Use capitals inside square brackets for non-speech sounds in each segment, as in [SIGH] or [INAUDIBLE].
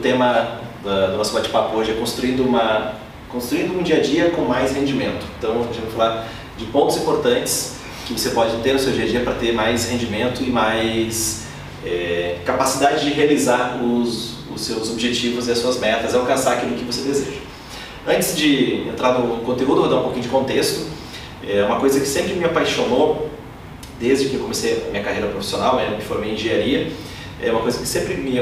tema da, do nosso bate-papo hoje é construindo, uma, construindo um dia a dia com mais rendimento. Então, a gente vai falar de pontos importantes que você pode ter no seu dia a dia para ter mais rendimento e mais é, capacidade de realizar os, os seus objetivos e as suas metas, alcançar aquilo que você deseja. Antes de entrar no conteúdo, vou dar um pouquinho de contexto. É uma coisa que sempre me apaixonou, desde que eu comecei a minha carreira profissional, né, me formei em engenharia, é uma coisa que sempre me,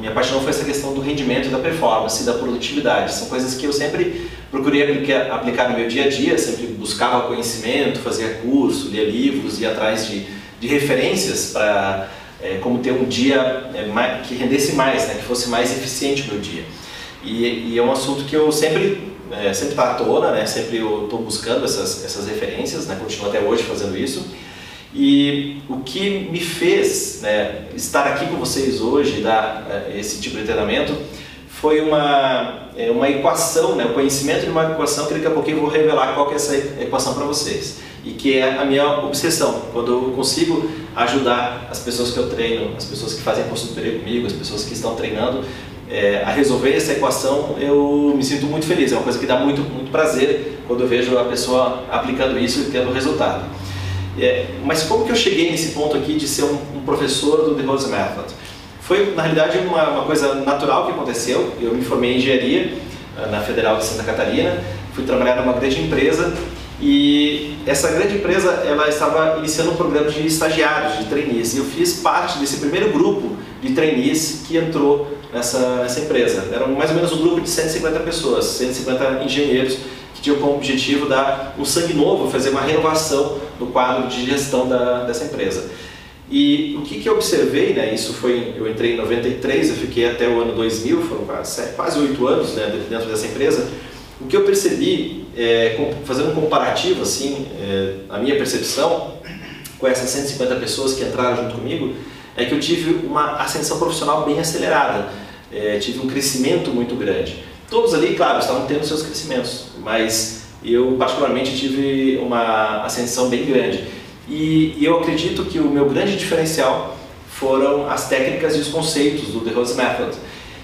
me apaixonou foi essa questão do rendimento, da performance, da produtividade. São coisas que eu sempre procurei aplicar, aplicar no meu dia a dia, sempre buscava conhecimento, fazia curso, lia livros, ia atrás de, de referências para é, como ter um dia é, mais, que rendesse mais, né, que fosse mais eficiente o meu dia. E, e é um assunto que eu sempre é, sempre está à tona, né, sempre eu estou buscando essas, essas referências, né, continuo até hoje fazendo isso. E o que me fez né, estar aqui com vocês hoje, dar é, esse tipo de treinamento, foi uma, é, uma equação, né, o conhecimento de uma equação que daqui a pouquinho eu vou revelar qual que é essa equação para vocês. E que é a minha obsessão, quando eu consigo ajudar as pessoas que eu treino, as pessoas que fazem consultoria comigo, as pessoas que estão treinando, é, a resolver essa equação, eu me sinto muito feliz. É uma coisa que dá muito, muito prazer quando eu vejo a pessoa aplicando isso e tendo resultado. É, mas como que eu cheguei nesse ponto aqui de ser um, um professor do The Rose Method? Foi, na realidade, uma, uma, coisa natural que aconteceu. Eu me formei em engenharia eh, na Federal de Santa Catarina, fui trabalhar numa grande empresa e essa grande empresa ela estava iniciando um programa de estagiários, de trainees. E eu fiz parte desse primeiro grupo de trainees que entrou nessa, nessa empresa. Era mais ou menos um grupo de 150 pessoas, 150 engenheiros que tinham como objetivo dar um sangue novo, fazer uma renovação no quadro de gestão da, dessa empresa. E o que, que eu observei, né, isso foi, eu entrei em 93, eu fiquei até o ano 2000, foram quase oito anos né, dentro dessa empresa, o que eu percebi, é, fazendo um comparativo, assim, é, a minha percepção com essas 150 pessoas que entraram junto comigo, é que eu tive uma ascensão profissional bem acelerada, é, tive um crescimento muito grande. Todos ali, claro, estavam tendo seus crescimentos, mas eu particularmente tive uma ascensão bem grande. E, e eu acredito que o meu grande diferencial foram as técnicas e os conceitos do The Rose Method.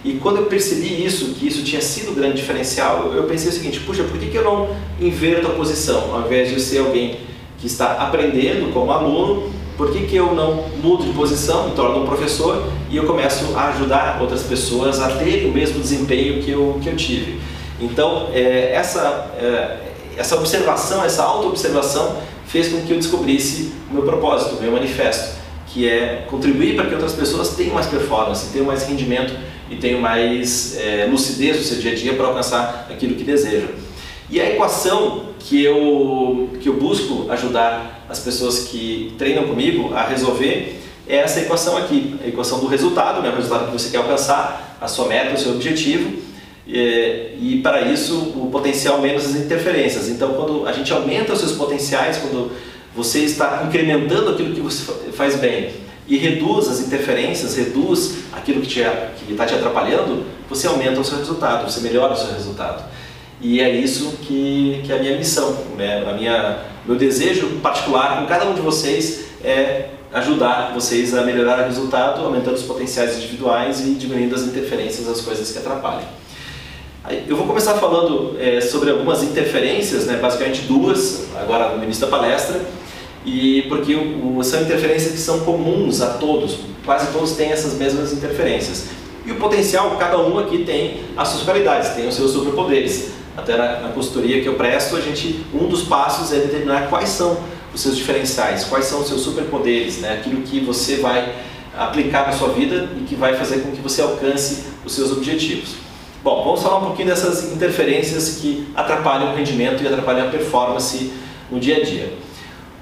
E quando eu percebi isso, que isso tinha sido o grande diferencial, eu pensei o seguinte, puxa, por que, que eu não inverto a posição? Ao invés de eu ser alguém que está aprendendo como aluno, por que, que eu não mudo de posição, me torno um professor e eu começo a ajudar outras pessoas a terem o mesmo desempenho que eu, que eu tive? Então, é, essa, é, essa observação, essa auto-observação fez com que eu descobrisse o meu propósito, o meu manifesto, que é contribuir para que outras pessoas tenham mais performance, tenham mais rendimento e tenham mais é, lucidez no seu dia a dia para alcançar aquilo que desejam. E a equação que eu, que eu busco ajudar as pessoas que treinam comigo a resolver é essa equação aqui, a equação do resultado, né, o resultado que você quer alcançar, a sua meta, o seu objetivo, e, e para isso o potencial menos as interferências. Então, quando a gente aumenta os seus potenciais, quando você está incrementando aquilo que você faz bem e reduz as interferências, reduz aquilo que está te atrapalhando, você aumenta o seu resultado, você melhora o seu resultado. E é isso que, que é a minha missão, né? a minha, meu desejo particular com cada um de vocês é ajudar vocês a melhorar o resultado, aumentando os potenciais individuais e diminuindo as interferências, as coisas que atrapalham. Eu vou começar falando é, sobre algumas interferências, né, basicamente duas, agora no início da palestra, e porque o, são interferências que são comuns a todos, quase todos têm essas mesmas interferências. E o potencial, cada um aqui tem as suas qualidades, tem os seus superpoderes. Até na, na consultoria que eu presto, a gente, um dos passos é determinar quais são os seus diferenciais, quais são os seus superpoderes, né? aquilo que você vai aplicar na sua vida e que vai fazer com que você alcance os seus objetivos. Bom, vamos falar um pouquinho dessas interferências que atrapalham o rendimento e atrapalham a performance no dia a dia.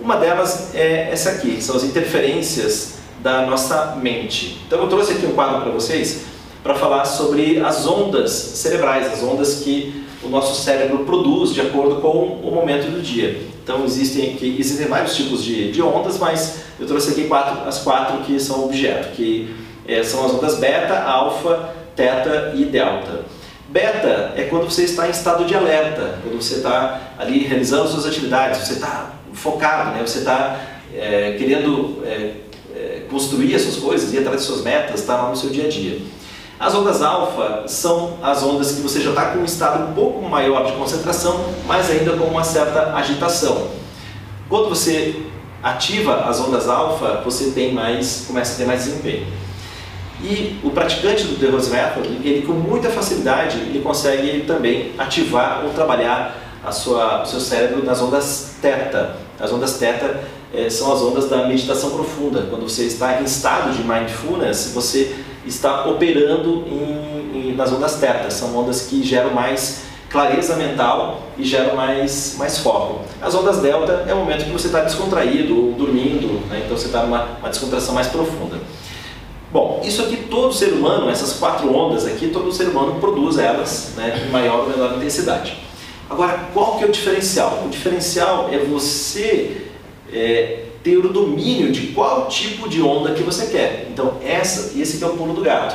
Uma delas é essa aqui, são as interferências da nossa mente. Então eu trouxe aqui um quadro para vocês para falar sobre as ondas cerebrais, as ondas que o nosso cérebro produz de acordo com o momento do dia. Então existem aqui, existem vários tipos de, de ondas, mas eu trouxe aqui quatro, as quatro que são objeto, que é, são as ondas beta, alfa, teta e delta. Beta é quando você está em estado de alerta, quando você está ali realizando suas atividades, você está focado, né? você está é, querendo é, construir as suas coisas, ir atrás das suas metas, está lá no seu dia a dia. As ondas alfa são as ondas que você já está com um estado um pouco maior de concentração, mas ainda com uma certa agitação. Quando você ativa as ondas alfa, você tem mais, começa a ter mais desempenho. E o praticante do The Rose Method, ele com muita facilidade, ele consegue também ativar ou trabalhar a sua, o seu cérebro nas ondas teta. As ondas teta é, são as ondas da meditação profunda. Quando você está em estado de mindfulness, você está operando em, em, nas ondas teta. São ondas que geram mais clareza mental e geram mais, mais foco. As ondas delta é o momento que você está descontraído ou dormindo, né? então você está numa uma descontração mais profunda. Bom, isso aqui todo ser humano, essas quatro ondas aqui, todo ser humano produz elas né, em maior ou menor intensidade. Agora, qual que é o diferencial? O diferencial é você é, ter o domínio de qual tipo de onda que você quer. Então, essa, esse é o pulo do gato.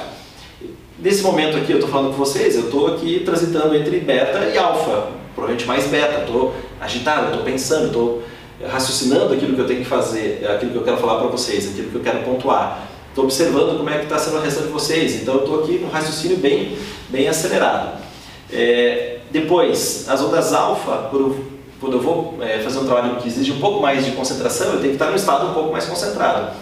Nesse momento aqui, eu estou falando com vocês, eu estou aqui transitando entre beta e alfa, provavelmente mais beta. Estou agitado, estou pensando, estou raciocinando aquilo que eu tenho que fazer, aquilo que eu quero falar para vocês, aquilo que eu quero pontuar. Estou observando como é que está sendo a reação de vocês, então eu estou aqui com um raciocínio bem, bem acelerado. É, depois, as ondas alfa, quando eu vou é, fazer um trabalho que exige um pouco mais de concentração, eu tenho que estar num estado um pouco mais concentrado.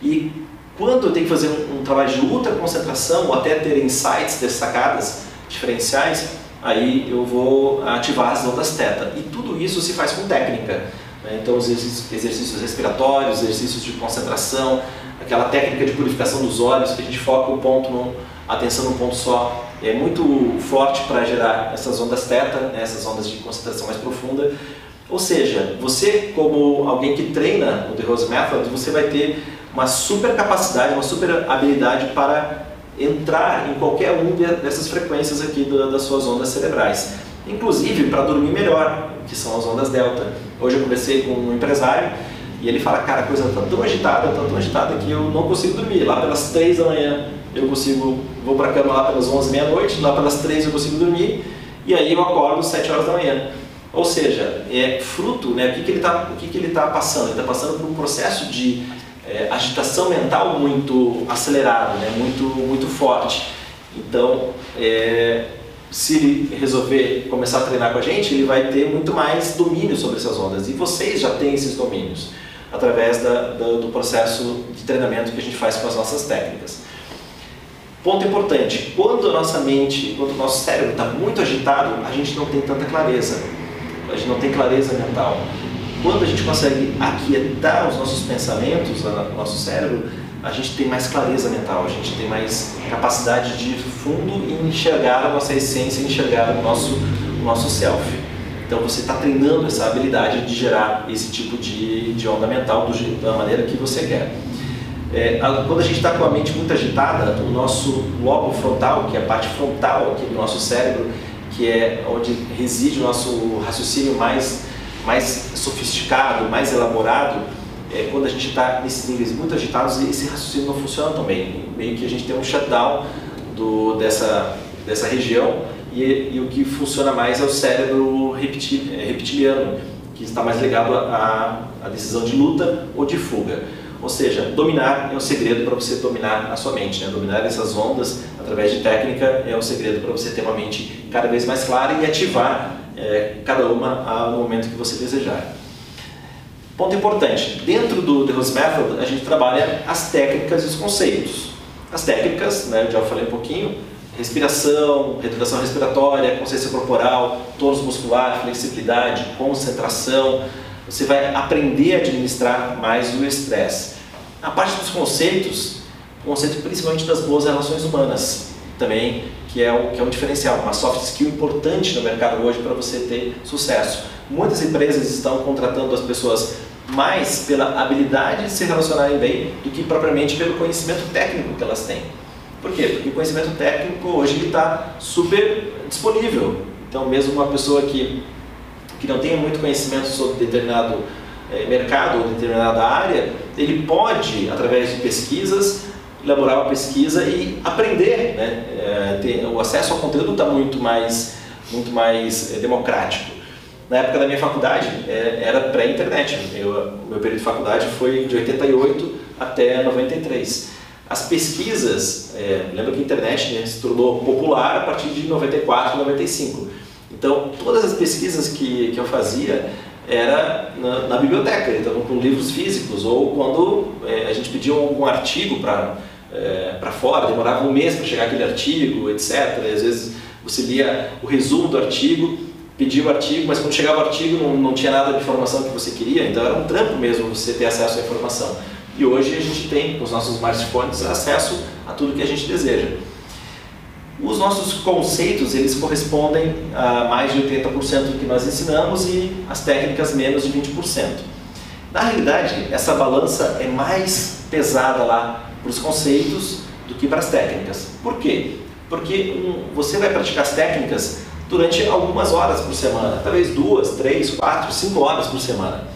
E quando eu tenho que fazer um, um trabalho de ultra concentração, ou até ter insights, ter sacadas diferenciais, aí eu vou ativar as ondas teta. E tudo isso se faz com técnica. Né? Então, os exercícios, respiratórios, exercícios de concentração, aquela técnica de purificação dos olhos, que a gente foca o ponto no, atenção num ponto só é muito forte para gerar essas ondas teta, né, essas ondas de concentração mais profunda. Ou seja, você como alguém que treina o The Rose Method, você vai ter uma super capacidade, uma super habilidade para entrar em qualquer um dessas frequências aqui das suas ondas cerebrais. Inclusive para dormir melhor, que são as ondas delta. Hoje eu conversei com um empresário e ele fala, cara, a coisa está tão agitada, está tão agitada que eu não consigo dormir. Lá pelas três da manhã eu consigo, vou para a cama lá pelas 11, meia-noite, lá pelas 3 eu consigo dormir, e aí eu acordo às 7 horas da manhã. Ou seja, é fruto, né, o que, que ele está tá passando? Ele está passando por um processo de é, agitação mental muito acelerado, né, muito, muito forte. Então, é, se ele resolver começar a treinar com a gente, ele vai ter muito mais domínio sobre essas ondas. E vocês já têm esses domínios através da, da, do processo de treinamento que a gente faz com as nossas técnicas. Ponto importante, quando a nossa mente, quando o nosso cérebro está muito agitado, a gente não tem tanta clareza, a gente não tem clareza mental. Quando a gente consegue aquietar os nossos pensamentos, o nosso cérebro, a gente tem mais clareza mental, a gente tem mais capacidade de ir fundo e enxergar a nossa essência, enxergar o nosso, o nosso self. Então você está treinando essa habilidade de gerar esse tipo de, de onda mental do, da maneira que você quer. É, quando a gente está com a mente muito agitada, o nosso lobo frontal, que é a parte frontal aqui do nosso cérebro, que é onde reside o nosso raciocínio mais, mais sofisticado, mais elaborado, é, quando a gente está nesses níveis muito agitados, esse raciocínio não funciona tão bem. Meio que a gente tem um shutdown do, dessa, dessa região e, e o que funciona mais é o cérebro reptil, é, reptiliano, que está mais ligado à decisão de luta ou de fuga. Ou seja, dominar é um segredo para você dominar a sua mente. Né? Dominar essas ondas através de técnica é um segredo para você ter uma mente cada vez mais clara e ativar é, cada uma no momento que você desejar. Ponto importante, dentro do The Rose Method a gente trabalha as técnicas e os conceitos. As técnicas, né, já falei um pouquinho, respiração, reeducação respiratória, consciência corporal, tônus muscular, flexibilidade, concentração, você vai aprender a administrar mais o estresse. A parte dos conceitos, o conceito principalmente das boas relações humanas, também, que é, um, que é um diferencial, uma soft skill importante no mercado hoje para você ter sucesso. Muitas empresas estão contratando as pessoas mais pela habilidade de se relacionarem bem do que propriamente pelo conhecimento técnico que elas têm. Por quê? Porque o conhecimento técnico hoje está super disponível. Então, mesmo uma pessoa que que não tenha muito conhecimento sobre determinado é, mercado ou determinada área, ele pode, através de pesquisas, elaborar uma pesquisa e aprender. Né? É, ter, o acesso ao conteúdo está muito mais, muito mais é, democrático. Na época da minha faculdade, era pré-internet. O meu período de faculdade foi de 88 até 93. As pesquisas, lembra que a internet né, se tornou popular a partir de 94, 95. Então, todas as pesquisas que, que eu fazia era na, na biblioteca, então com livros físicos, ou quando é, a gente pedia algum artigo para é, para fora, demorava um mês para chegar aquele artigo, etc. E às vezes você lia o resumo do artigo, pedia o artigo, mas quando chegava o artigo não, não tinha nada de informação que você queria, então era um trampo mesmo você ter acesso à informação. E hoje a gente tem, com os nossos smartphones, acesso a tudo que a gente deseja. Os nossos conceitos, eles correspondem a mais de 80% do que nós ensinamos e as técnicas menos de 20%. Na realidade, essa balança é mais pesada lá para os conceitos do que para as técnicas. Por quê? Porque um, você vai praticar as técnicas durante algumas horas por semana, talvez duas, três, quatro, cinco horas por semana.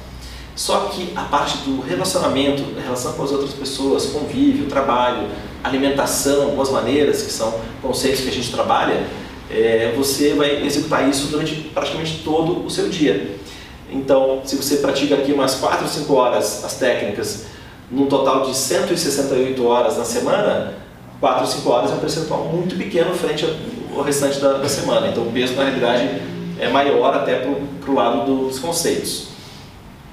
Só que a parte do relacionamento, relação com as outras pessoas, convívio, trabalho, alimentação, boas maneiras, que são conceitos que a gente trabalha, é, você vai executar isso durante praticamente todo o seu dia. Então, se você pratica aqui umas 4 ou 5 horas as técnicas, num total de 168 horas na semana, 4 ou 5 horas é um percentual muito pequeno frente ao restante da, da semana. Então, o peso, na realidade, é maior até para o lado dos conceitos.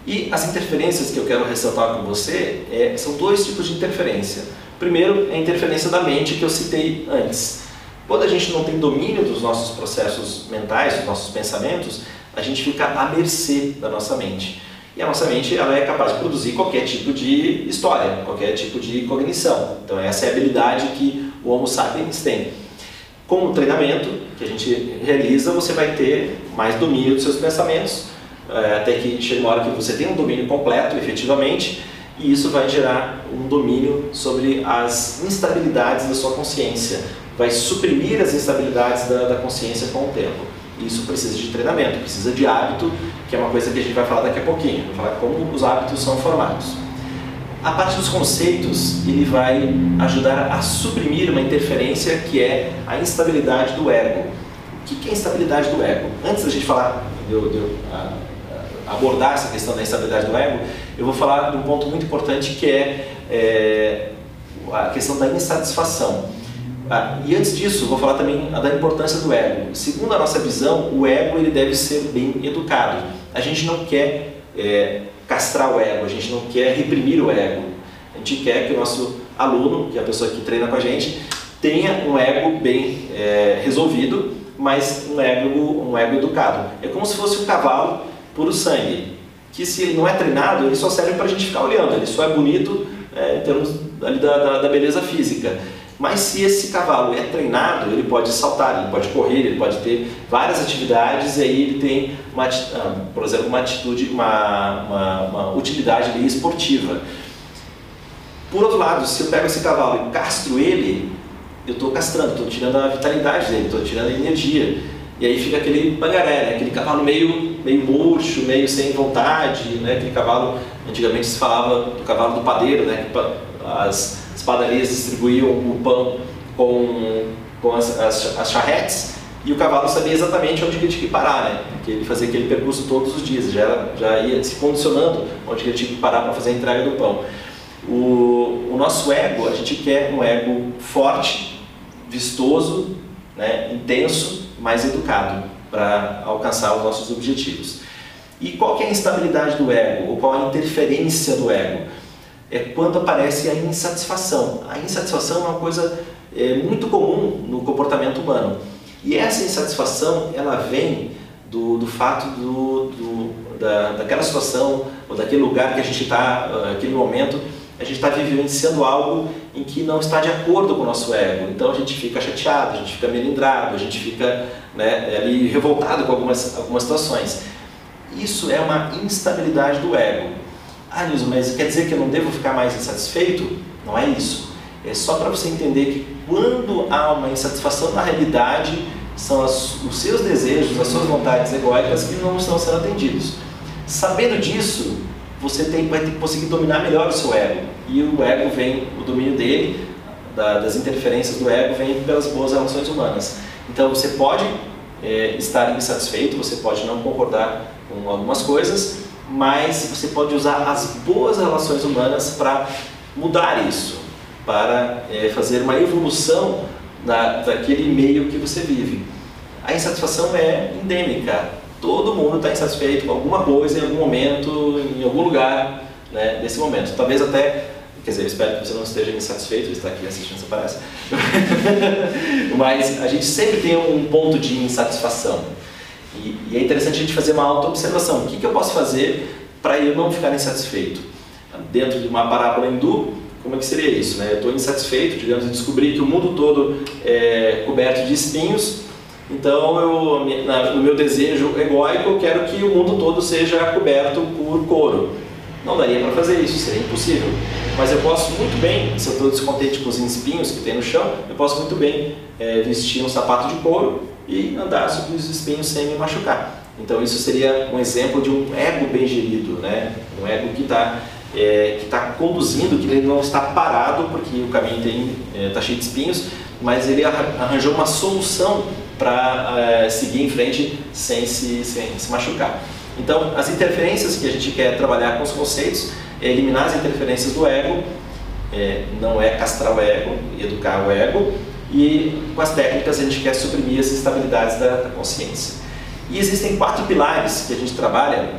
E as interferências que eu quero ressaltar com você é, são dois tipos de interferência. Primeiro é a interferência da mente que eu citei antes. Quando a gente não tem domínio dos nossos processos mentais, dos nossos pensamentos, a gente fica à mercê da nossa mente. E a nossa mente ela é capaz de produzir qualquer tipo de história, qualquer tipo de cognição. Então essa é a habilidade que o Homo sapiens tem. Com o treinamento que a gente realiza, você vai ter mais domínio dos seus pensamentos, é, até que chega uma hora que você tem um domínio completo, efetivamente, e isso vai gerar um domínio sobre as instabilidades da sua consciência, vai suprimir as instabilidades da, da consciência com o tempo. Isso precisa de treinamento, precisa de hábito, que é uma coisa que a gente vai falar daqui a pouquinho, vai falar como os hábitos são formados. A parte dos conceitos, ele vai ajudar a suprimir uma interferência que é a instabilidade do ego. O que é a instabilidade do ego? Antes da gente falar, de, de, abordar essa questão da instabilidade do ego, eu vou falar de um ponto muito importante que é, é a questão da insatisfação. Ah, e antes disso, vou falar também da importância do ego. Segundo a nossa visão, o ego ele deve ser bem educado. A gente não quer é, castrar o ego, a gente não quer reprimir o ego. A gente quer que o nosso aluno, que é a pessoa que treina com a gente, tenha um ego bem é, resolvido, mas um ego, um ego educado. É como se fosse um cavalo puro sangue, que se ele não é treinado, ele só serve para a gente ficar olhando, ele só é bonito é, em termos ali da, da, da, beleza física. Mas se esse cavalo é treinado, ele pode saltar, ele pode correr, ele pode ter várias atividades e aí ele tem, uma, ah, por exemplo, uma atitude, uma, uma, uma utilidade esportiva. Por outro lado, se eu pego esse cavalo e castro ele, eu estou castrando, estou tirando a vitalidade dele, estou tirando a energia. E aí fica aquele bagaré, né? aquele cavalo meio, meio murcho, meio sem vontade, né? aquele cavalo, antigamente se falava do cavalo do padeiro, né? que as, as padarias distribuíam o pão com, com as, as, as charretes e o cavalo sabia exatamente onde ele tinha que parar, né? porque ele fazia aquele percurso todos os dias, já, já ia se condicionando onde ele tinha que parar para fazer a entrega do pão. O, o nosso ego, a gente quer um ego forte, vistoso, né? intenso, mais educado para alcançar os nossos objetivos. E qual é a instabilidade do ego? Ou qual a interferência do ego? É quando aparece a insatisfação. A insatisfação é uma coisa é, muito comum no comportamento humano. E essa insatisfação, ela vem do, do fato do, do, da, daquela situação ou daquele lugar que a gente está, ah, aquele momento, a gente está vivenciando algo em que não está de acordo com o nosso ego. Então a gente fica chateado, a gente fica melindrado, a gente fica né, ali revoltado com algumas, algumas situações. Isso é uma instabilidade do ego. Ah, Nilson, mas quer dizer que eu não devo ficar mais insatisfeito? Não é isso. É só para você entender que quando há uma insatisfação na realidade, são as, os seus desejos, as suas vontades egóicas que não estão sendo atendidos. Sabendo disso, você tem, vai ter que conseguir dominar melhor o seu ego. E o ego vem, o domínio dele, da, das interferências do ego, vem pelas boas relações humanas. Então você pode é, estar insatisfeito, você pode não concordar com algumas coisas, mas você pode usar as boas relações humanas para mudar isso. para é, fazer uma evolução da, daquele meio que você vive. A insatisfação é endêmica. Todo mundo está insatisfeito com alguma coisa em algum momento, em algum lugar né, nesse momento. Talvez até, quer dizer, eu espero que você não esteja insatisfeito de estar aqui assistindo essa palestra. [LAUGHS] Mas a gente sempre tem um ponto de insatisfação. E, e é interessante a gente fazer uma auto-observação. O que, que eu posso fazer para eu não ficar insatisfeito? Dentro de uma parábola hindu, como é que seria isso? Né? Eu estou insatisfeito, digamos, e descobri que o mundo todo é coberto de espinhos, então eu, no meu desejo egóico, eu quero que o mundo todo seja coberto por couro. Não daria para fazer isso, seria impossível. Mas eu posso muito bem, se eu estou descontente com os espinhos que tem no chão, eu posso muito bem é, vestir um sapato de couro e andar sobre os espinhos sem me machucar. Então isso seria um exemplo de um ego bem gerido, né? um ego que está é, que está conduzindo, que ele não está parado porque o caminho está é, tá cheio de espinhos, mas ele arranjou uma solução para é, seguir em frente sem se, sem se machucar. Então, as interferências que a gente quer trabalhar com os conceitos é eliminar as interferências do ego, é, não é castrar o ego, educar o ego, e com as técnicas a gente quer suprimir as instabilidades da, da consciência. E existem quatro pilares que a gente trabalha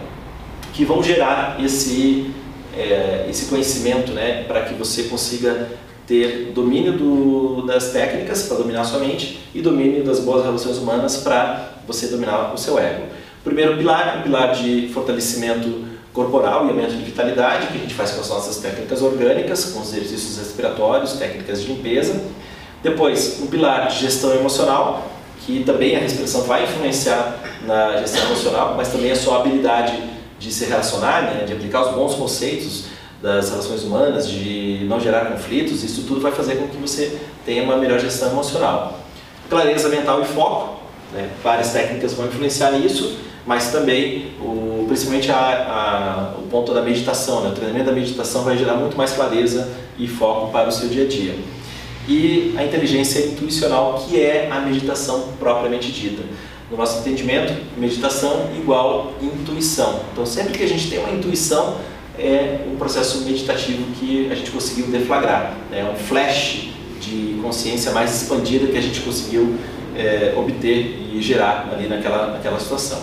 que vão gerar esse, é, esse conhecimento né, para que você consiga ter domínio do, das técnicas para dominar sua mente e domínio das boas relações humanas para você dominar o seu ego. Primeiro pilar o pilar de fortalecimento corporal e aumento de vitalidade, que a gente faz com as nossas técnicas orgânicas, com os exercícios respiratórios, técnicas de limpeza. Depois, um pilar de gestão emocional, que também a respiração vai influenciar na gestão emocional, mas também a sua habilidade de se relacionar, né, de aplicar os bons conceitos das relações humanas, de não gerar conflitos, isso tudo vai fazer com que você tenha uma melhor gestão emocional. Clareza mental e foco, né, várias técnicas vão influenciar nisso, mas também, o, principalmente a, a, o ponto da meditação, né, o treinamento da meditação vai gerar muito mais clareza e foco para o seu dia a dia e a inteligência intuicional, que é a meditação propriamente dita. No nosso entendimento, meditação igual intuição. Então, sempre que a gente tem uma intuição, é um processo meditativo que a gente conseguiu deflagrar. É né? um flash de consciência mais expandida que a gente conseguiu é, obter e gerar ali naquela, naquela situação.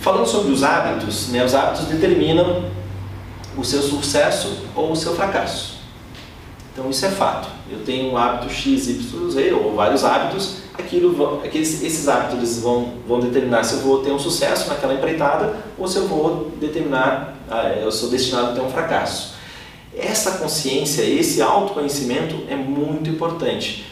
Falando sobre os hábitos, né, os hábitos determinam o seu sucesso ou o seu fracasso. Então isso é fato. Eu tenho um hábito X, Y, Z, ou vários hábitos, aquilo, aqueles, esses hábitos vão, vão determinar se eu vou ter um sucesso naquela empreitada ou se eu vou determinar, ah, eu sou destinado a ter um fracasso. Essa consciência, esse autoconhecimento é muito importante,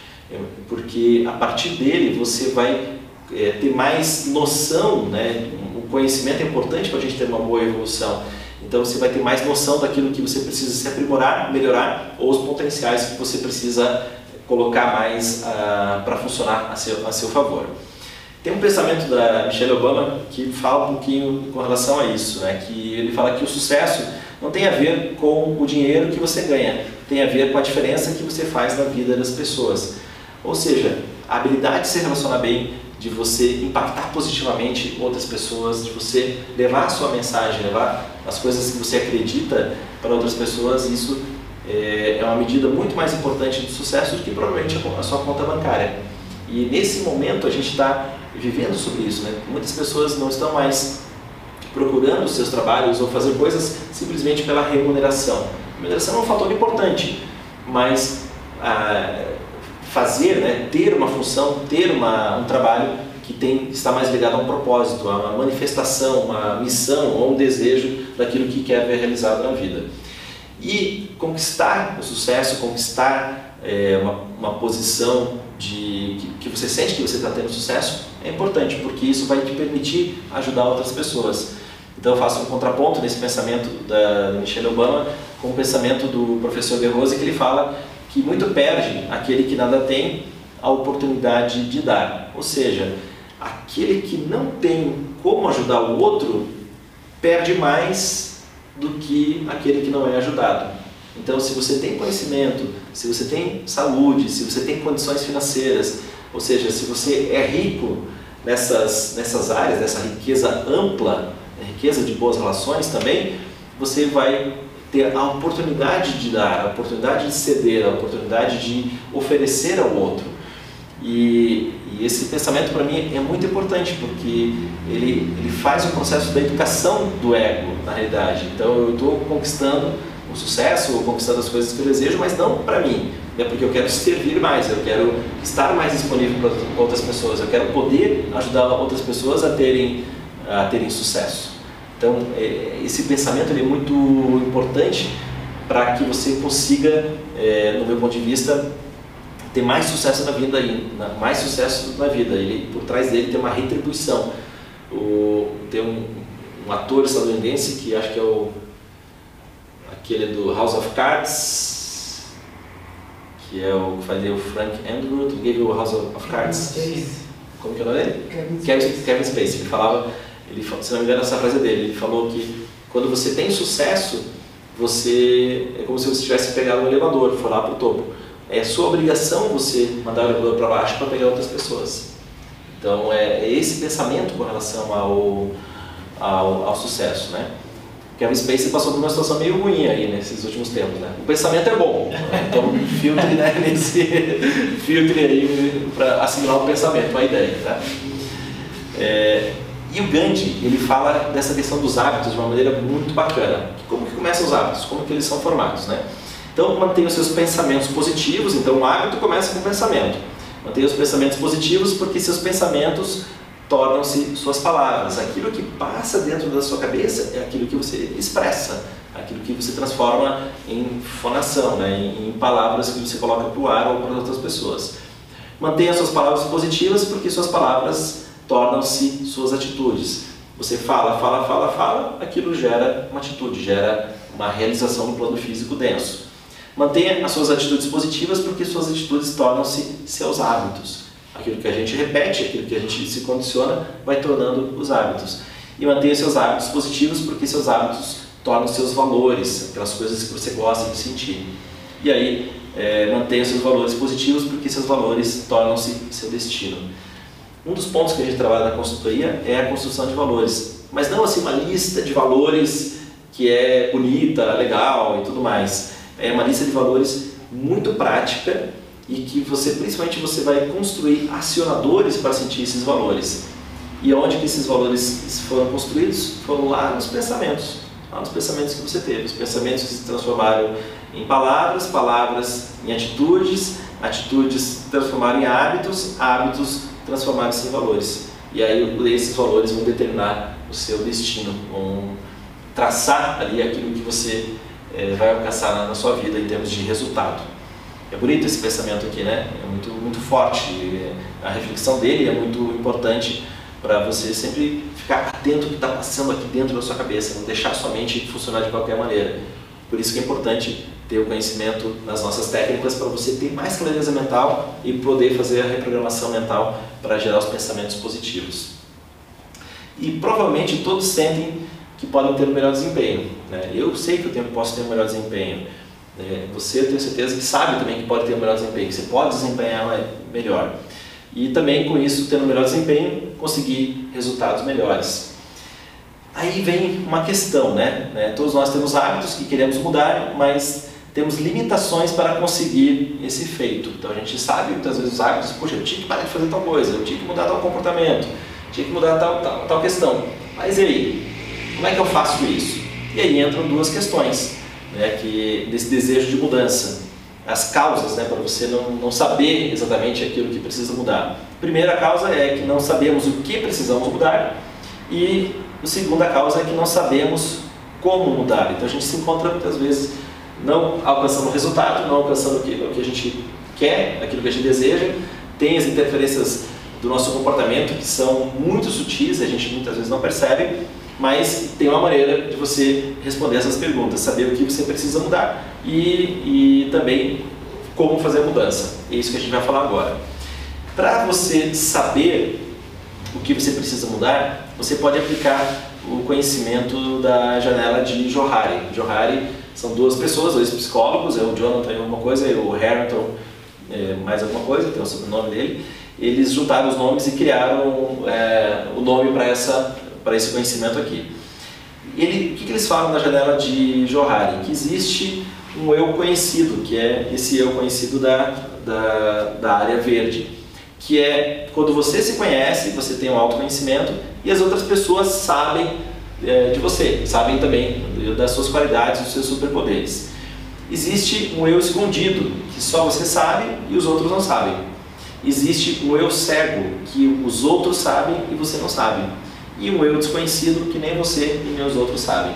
porque a partir dele você vai é, ter mais noção, né? o conhecimento é importante para a gente ter uma boa evolução então você vai ter mais noção daquilo que você precisa se aprimorar, melhorar, ou os potenciais que você precisa colocar mais uh, para funcionar a seu, a seu favor. Tem um pensamento da Michelle Obama que fala um pouquinho com relação a isso, né? que ele fala que o sucesso não tem a ver com o dinheiro que você ganha, tem a ver com a diferença que você faz na vida das pessoas. Ou seja, a habilidade de se relacionar bem, de você impactar positivamente outras pessoas, de você levar a sua mensagem, levar as coisas que você acredita para outras pessoas, isso é, é uma medida muito mais importante de sucesso do que provavelmente a sua conta bancária. E nesse momento a gente está vivendo sobre isso. Né? Muitas pessoas não estão mais procurando os seus trabalhos ou fazer coisas simplesmente pela remuneração. Remuneração é um fator importante, mas ah, fazer, né, ter uma função, ter uma, um trabalho que tem, está mais ligado a um propósito, a uma manifestação, uma missão ou um desejo daquilo que quer ver realizado na vida. E conquistar o sucesso, conquistar é, uma, uma, posição de que, que, você sente que você está tendo sucesso é importante, porque isso vai te permitir ajudar outras pessoas. Então eu faço um contraponto nesse pensamento da Michelle Obama com o pensamento do professor De Rose, que ele fala que muito perde aquele que nada tem a oportunidade de dar. Ou seja, aquele que não tem como ajudar o outro perde mais do que aquele que não é ajudado. Então, se você tem conhecimento, se você tem saúde, se você tem condições financeiras, ou seja, se você é rico nessas, nessas áreas, nessa riqueza ampla, riqueza de boas relações também, você vai ter a oportunidade de dar, a oportunidade de ceder, a oportunidade de oferecer ao outro. E, e esse pensamento para mim é muito importante porque ele, ele faz o processo da educação do ego, na realidade. Então eu estou conquistando o sucesso ou conquistando as coisas que eu desejo, mas não para mim, é porque eu quero servir mais, eu quero estar mais disponível para outras pessoas, eu quero poder ajudar outras pessoas a terem, a terem sucesso. Então, é, esse pensamento é muito importante para que você consiga, é, no meu ponto de vista, ter mais sucesso na vida, mais sucesso na vida. Ele, por trás dele tem uma retribuição. O, tem um, um ator estadunidense que acho que é o aquele do House of Cards, que é o que fazia o Frank Underwood, que gave o House of Cards. Como que é o nome dele? Kevin, Kevin Spacey. Ele falava ele, se não me engano, essa frase é dele. Ele falou que quando você tem sucesso, você é como se você tivesse pegado um elevador, for lá para o topo. É sua obrigação você mandar o elevador para baixo para pegar outras pessoas. Então é, é, esse pensamento com relação ao, ao, ao sucesso, né? Kevin Spacey passou por uma situação meio ruim aí nesses últimos tempos, né? O pensamento é bom, né? então [LAUGHS] filtre né, nesse [LAUGHS] filtre aí para assimilar o pensamento, a ideia, tá? É, e o Gandhi, ele fala dessa questão dos hábitos de uma maneira muito bacana. Como que começam os hábitos? Como que eles são formados, né? Então, mantenha os seus pensamentos positivos. Então, o hábito começa com o pensamento. Mantenha os pensamentos positivos porque seus pensamentos tornam-se suas palavras. Aquilo que passa dentro da sua cabeça é aquilo que você expressa, aquilo que você transforma em fonação, né? em, palavras que você coloca para o ar ou para outras pessoas. Mantenha suas palavras positivas porque suas palavras tornam-se suas atitudes. Você fala, fala, fala, fala, aquilo gera uma atitude, gera uma realização no plano físico denso. Mantenha as suas atitudes positivas porque suas atitudes tornam-se seus hábitos. Aquilo que a gente repete, aquilo que a gente se condiciona, vai tornando os hábitos. E mantenha seus hábitos positivos porque seus hábitos tornam seus valores, aquelas coisas que você gosta de sentir. E aí, é, mantenha seus valores positivos porque seus valores tornam-se seu destino. Um dos pontos que a gente trabalha na consultoria é a construção de valores, mas não assim uma lista de valores que é bonita, legal e tudo mais. É uma lista de valores muito prática e que você, principalmente, você vai construir acionadores para sentir esses valores. E onde que esses valores foram construídos? Foram lá nos pensamentos, lá nos pensamentos que você teve, os pensamentos que se transformaram em palavras, palavras em atitudes, atitudes transformaram em hábitos, hábitos transformar-se em valores. E aí esses valores vão determinar o seu destino, vão traçar ali aquilo que você é, vai alcançar na, sua vida em termos de resultado. É bonito esse pensamento aqui, né? É muito, muito forte. A reflexão dele é muito importante para você sempre ficar atento ao que está passando aqui dentro da sua cabeça, não deixar sua mente funcionar de qualquer maneira. Por isso que é importante ter o conhecimento nas nossas técnicas para você ter mais clareza mental e poder fazer a reprogramação mental para gerar os pensamentos positivos. E provavelmente todos sentem que podem ter um melhor desempenho. Né? Eu sei que eu posso ter um melhor desempenho. Né? Você, eu tenho certeza que sabe também que pode ter um melhor desempenho, que você pode desempenhar melhor. E também com isso, tendo um melhor desempenho, conseguir resultados melhores. Aí vem uma questão, né? né? Todos nós temos hábitos que queremos mudar, mas temos limitações para conseguir esse efeito. Então a gente sabe muitas vezes os hábitos, poxa, eu tinha que parar de fazer tal coisa, eu tinha que mudar tal comportamento, tinha que mudar tal, tal, tal questão. Mas e aí? Como é que eu faço isso? E aí entram duas questões né, que, desse desejo de mudança. As causas né, para você não, não saber exatamente aquilo que precisa mudar. A primeira causa é que não sabemos o que precisamos mudar e a segunda causa é que não sabemos como mudar. Então a gente se encontra muitas vezes não alcançando o resultado, não alcançando o que, o que a gente quer, aquilo que a gente deseja, tem as interferências do nosso comportamento que são muito sutis, a gente muitas vezes não percebe, mas tem uma maneira de você responder essas perguntas, saber o que você precisa mudar e, e também como fazer a mudança. É isso que a gente vai falar agora. Para você saber o que você precisa mudar, você pode aplicar o conhecimento da janela de Johari. Johari são duas pessoas, dois psicólogos, é o Jonathan alguma coisa e o Harrington é, mais alguma coisa, tem o sobrenome dele. Eles juntaram os nomes e criaram é, o nome para essa para esse conhecimento aqui. ele, o que, que eles falam na janela de Johari? Que existe um eu conhecido, que é esse eu conhecido da, da, da área verde, que é quando você se conhece, você tem um autoconhecimento e as outras pessoas sabem é, de você, sabem também das suas qualidades, dos seus superpoderes. Existe um eu escondido, que só você sabe e os outros não sabem. Existe um eu cego, que os outros sabem e você não sabe. E um eu desconhecido, que nem você e nem os outros sabem.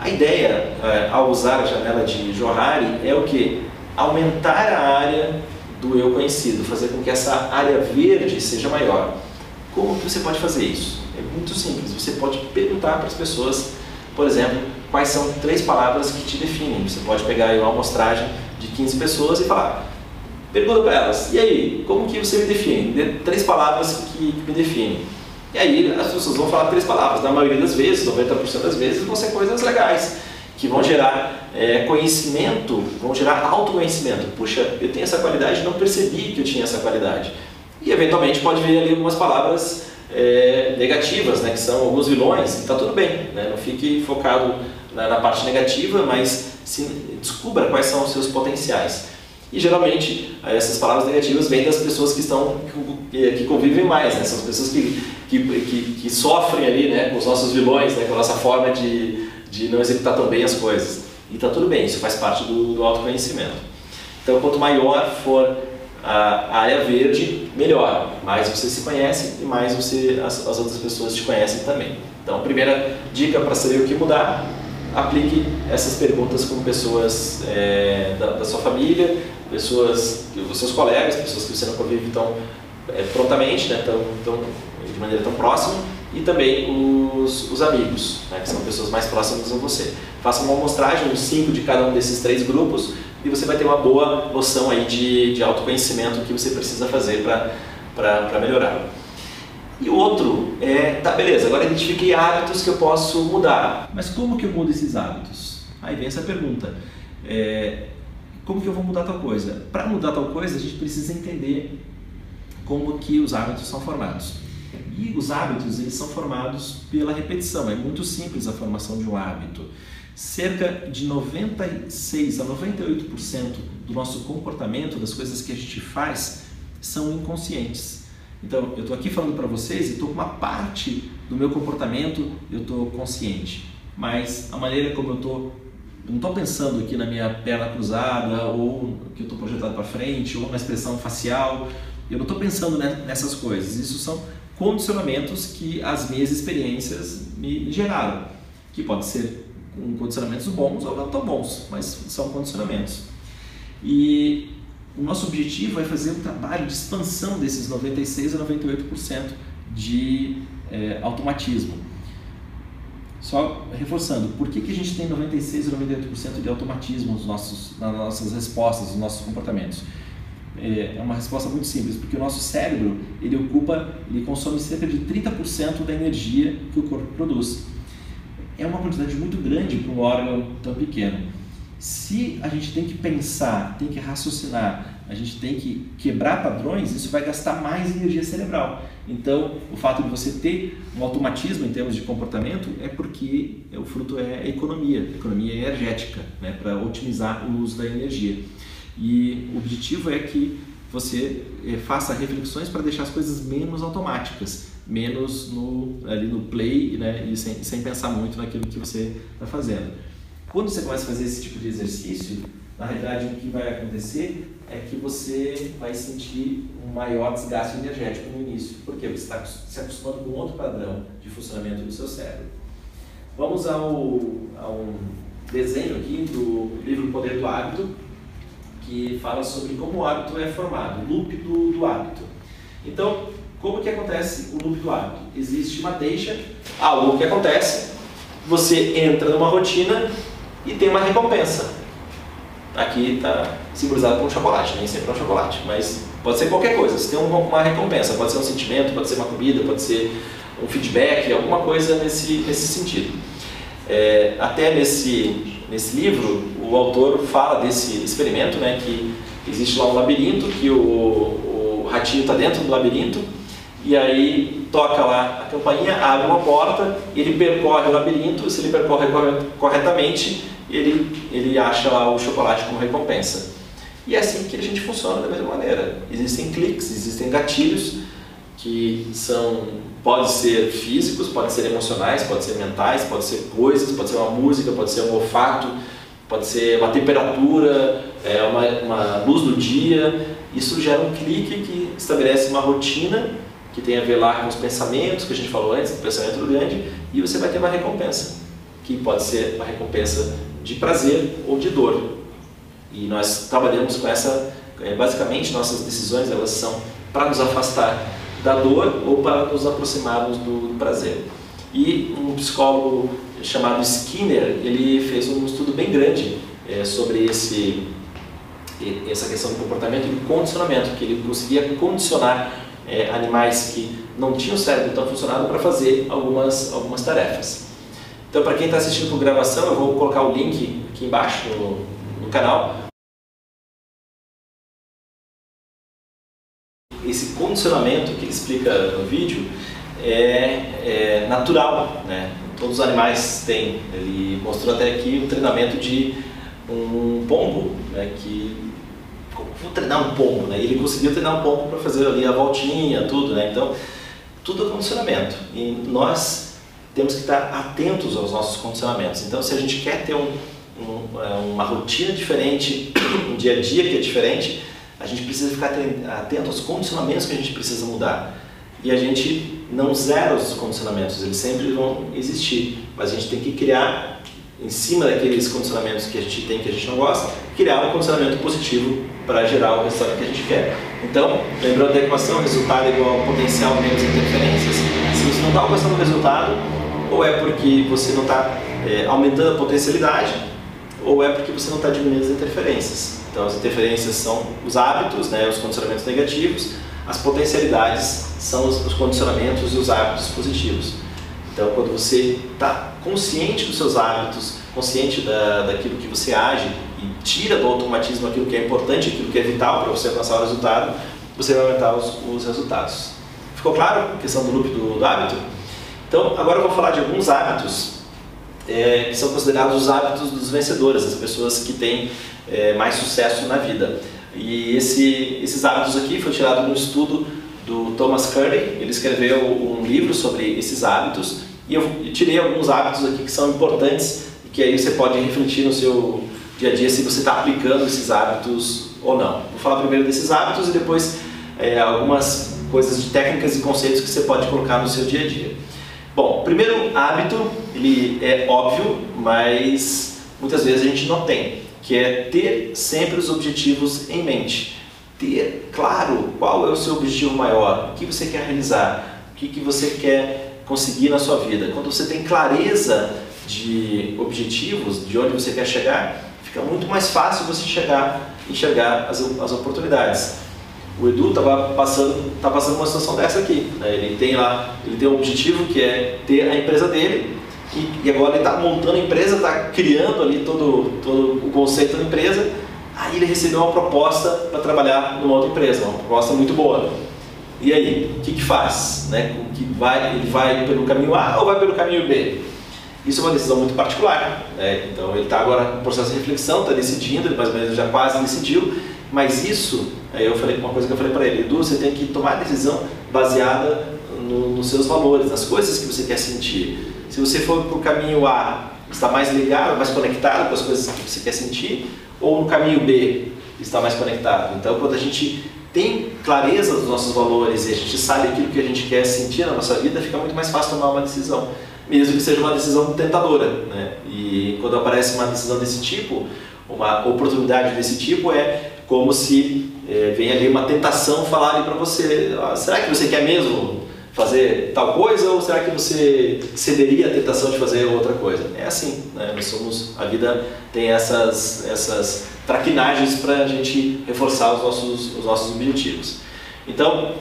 A ideia, é, ao usar a janela de Johari, é o que? Aumentar a área do eu conhecido, fazer com que essa área verde seja maior. Como que você pode fazer isso? É muito simples. Você pode perguntar para as pessoas, por exemplo, quais são três palavras que te definem. Você pode pegar uma amostragem de 15 pessoas e falar, pergunta para elas, e aí, como que você me define? Dê três palavras que me definem. E aí as pessoas vão falar três palavras. Na maioria das vezes, 90% das vezes, vão ser coisas legais, que vão gerar é, conhecimento, vão gerar autoconhecimento. Puxa, eu tenho essa qualidade, não percebi que eu tinha essa qualidade. E eventualmente pode vir ali algumas palavras é, negativas, né, que são alguns vilões, está tudo bem. Né? Não fique focado na, na parte negativa, mas se, descubra quais são os seus potenciais. E geralmente essas palavras negativas vêm das pessoas que estão que, que convivem mais, né? são as pessoas que, que, que, que, sofrem ali né, com os nossos vilões, né, com a nossa forma de, de não executar tão bem as coisas. E está tudo bem, isso faz parte do, do autoconhecimento. Então, quanto maior for a área verde, melhor. Mais você se conhece e mais você, as, as outras pessoas te conhecem também. Então, primeira dica para saber o que mudar, aplique essas perguntas com pessoas é, da, da, sua família, pessoas, os seus colegas, pessoas que você não convive tão é, prontamente, né, tão, tão, de maneira tão próxima, e também os, os amigos, né, que são pessoas mais próximas a você. Faça uma amostragem, um 5 de cada um desses três grupos, e você vai ter uma boa noção aí de, de autoconhecimento que você precisa fazer para melhorar. E outro é, tá, beleza, agora identifiquei hábitos que eu posso mudar. Mas como que eu mudo esses hábitos? Aí vem essa pergunta. É, como que eu vou mudar tal coisa? Para mudar tal coisa, a gente precisa entender como que os hábitos são formados. E os hábitos, eles são formados pela repetição. É muito simples a formação de um hábito. Cerca de 96 a 98% do nosso comportamento, das coisas que a gente faz, são inconscientes. Então, eu estou aqui falando para vocês e estou com uma parte do meu comportamento, eu estou consciente. Mas a maneira como eu estou, não estou pensando aqui na minha perna cruzada, ou que eu estou projetado para frente, ou na expressão facial, eu não estou pensando nessas coisas. Isso são condicionamentos que as minhas experiências me geraram, que pode ser condicionamentos bons ou não tão bons, mas são condicionamentos. E o nosso objetivo é fazer um trabalho de expansão desses 96 a 98% de é, automatismo. Só reforçando, por que, que a gente tem 96 a 98% de automatismo nos nossos, nas nossas respostas, nos nossos comportamentos? É, é uma resposta muito simples, porque o nosso cérebro ele ocupa, ele consome cerca de 30% da energia que o corpo produz é uma quantidade muito grande para um órgão tão pequeno. Se a gente tem que pensar, tem que raciocinar, a gente tem que quebrar padrões, isso vai gastar mais energia cerebral. Então, o fato de você ter um automatismo em termos de comportamento é porque o fruto é economia, economia energética, né, para otimizar o uso da energia. E o objetivo é que você eh, faça reflexões para deixar as coisas menos automáticas menos no, ali no play né, e sem, sem pensar muito naquilo que você está fazendo. Quando você começa a fazer esse tipo de exercício, na realidade o que vai acontecer é que você vai sentir um maior desgaste energético no início, porque você está se acostumando com outro padrão de funcionamento do seu cérebro. Vamos ao, a um desenho aqui do livro Poder do Hábito, que fala sobre como o hábito é formado, o loop do, do hábito. Então, como que acontece o loop do hábito? Existe uma deixa, algo que acontece, você entra numa rotina e tem uma recompensa. Aqui está simbolizado por um chocolate, nem sempre é um chocolate, mas pode ser qualquer coisa. Você tem uma recompensa, pode ser um sentimento, pode ser uma comida, pode ser um feedback, alguma coisa nesse, nesse sentido. É, até nesse, nesse livro, o autor fala desse experimento, né, que existe lá um labirinto, que o, o ratinho está dentro do labirinto e aí toca lá a campainha, abre uma porta, ele percorre o labirinto, se ele percorre corretamente, ele, ele acha lá o chocolate como recompensa. E é assim que a gente funciona da mesma maneira. Existem cliques, existem gatilhos que são pode ser físicos, podem ser emocionais, pode ser mentais, pode ser coisas, pode ser uma música, pode ser um olfato, pode ser uma temperatura, é, uma, uma luz do dia. Isso gera um clique que estabelece uma rotina que tem a ver lá com os pensamentos que a gente falou antes, do pensamento grande, e você vai ter uma recompensa, que pode ser uma recompensa de prazer ou de dor. E nós trabalhamos com essa, é, basicamente nossas decisões elas são para nos afastar da dor ou para nos aproximarmos do, prazer. E um psicólogo chamado Skinner, ele fez um estudo bem grande é, sobre esse, essa questão do comportamento e do condicionamento, que ele conseguia condicionar é, animais que não tinham cérebro tão funcionado para fazer algumas, algumas tarefas. Então, para quem está assistindo por gravação, eu vou colocar o link aqui embaixo no, no canal esse condicionamento que ele explica no vídeo é, é natural, né? Todos os animais têm. Ele mostrou até aqui o treinamento de um pombo, né? Que vou treinar um pombo, né? Ele conseguiu treinar um pombo para fazer ali a voltinha, tudo, né? Então tudo é condicionamento e nós temos que estar atentos aos nossos condicionamentos. Então, se a gente quer ter um, um, é, uma rotina diferente, um dia a dia que é diferente, a gente precisa ficar atento aos condicionamentos que a gente precisa mudar. E a gente não zera os condicionamentos, eles sempre vão existir, mas a gente tem que criar, em cima daqueles condicionamentos que a gente tem que a gente não gosta, criar um condicionamento positivo para gerar o resultado que a gente quer. Então, lembrando da equação, resultado é igual ao potencial menos interferências, se você não está alcançando o resultado, ou é porque você não está é, aumentando a potencialidade, ou é porque você não está diminuindo as interferências. Então, as interferências são os hábitos, né, os condicionamentos negativos, as potencialidades são os, os condicionamentos e os hábitos positivos. Então, quando você está consciente dos seus hábitos, consciente da, daquilo que você age e tira do automatismo aquilo que é importante, aquilo que é vital para você alcançar o resultado, você vai aumentar os, os resultados. Ficou claro a questão do loop do, do hábito? Então, agora eu vou falar de alguns hábitos é, que são considerados os hábitos dos vencedores, as pessoas que têm é, mais sucesso na vida. E esse, esses hábitos aqui foi tirado de um estudo do Thomas Curry, ele escreveu um livro sobre esses hábitos e eu tirei alguns hábitos aqui que são importantes e que aí você pode refletir no seu dia a dia se você está aplicando esses hábitos ou não. Vou falar primeiro desses hábitos e depois é, algumas coisas de técnicas e conceitos que você pode colocar no seu dia a dia. Bom, primeiro hábito, ele é óbvio, mas muitas vezes a gente não tem que é ter sempre os objetivos em mente. Ter claro qual é o seu objetivo maior, o que você quer realizar, o que, que você quer conseguir na sua vida. Quando você tem clareza de objetivos, de onde você quer chegar, fica muito mais fácil você chegar enxergar as, as oportunidades. O Edu estava passando, tá passando uma situação dessa aqui. Né? Ele tem lá, ele tem um objetivo que é ter a empresa dele, e, e agora ele está montando a empresa, está criando ali todo, todo o conceito da empresa. Aí ele recebeu uma proposta para trabalhar numa outra empresa, uma proposta muito boa. E aí, o que, que faz? Né? Que vai, ele vai pelo caminho A ou vai pelo caminho B? Isso é uma decisão muito particular. Né? Então ele está agora no processo de reflexão, está decidindo, ele mais ou menos já quase decidiu, mas isso, aí eu falei uma coisa que eu falei para ele, Edu, você tem que tomar a decisão baseada no, nos seus valores, nas coisas que você quer sentir. Se você for para o caminho A, está mais ligado, mais conectado com as coisas que você quer sentir, ou no caminho B, está mais conectado. Então, quando a gente tem clareza dos nossos valores e a gente sabe aquilo que a gente quer sentir na nossa vida, fica muito mais fácil tomar uma decisão, mesmo que seja uma decisão tentadora. Né? E quando aparece uma decisão desse tipo, uma oportunidade desse tipo, é como se é, vem ali uma tentação falar para você: ah, será que você quer mesmo fazer tal coisa ou será que você cederia à tentação de fazer outra coisa? É assim, né? Nós somos, a vida tem essas, essas traquinagens para a gente reforçar os nossos, os nossos objetivos. Então,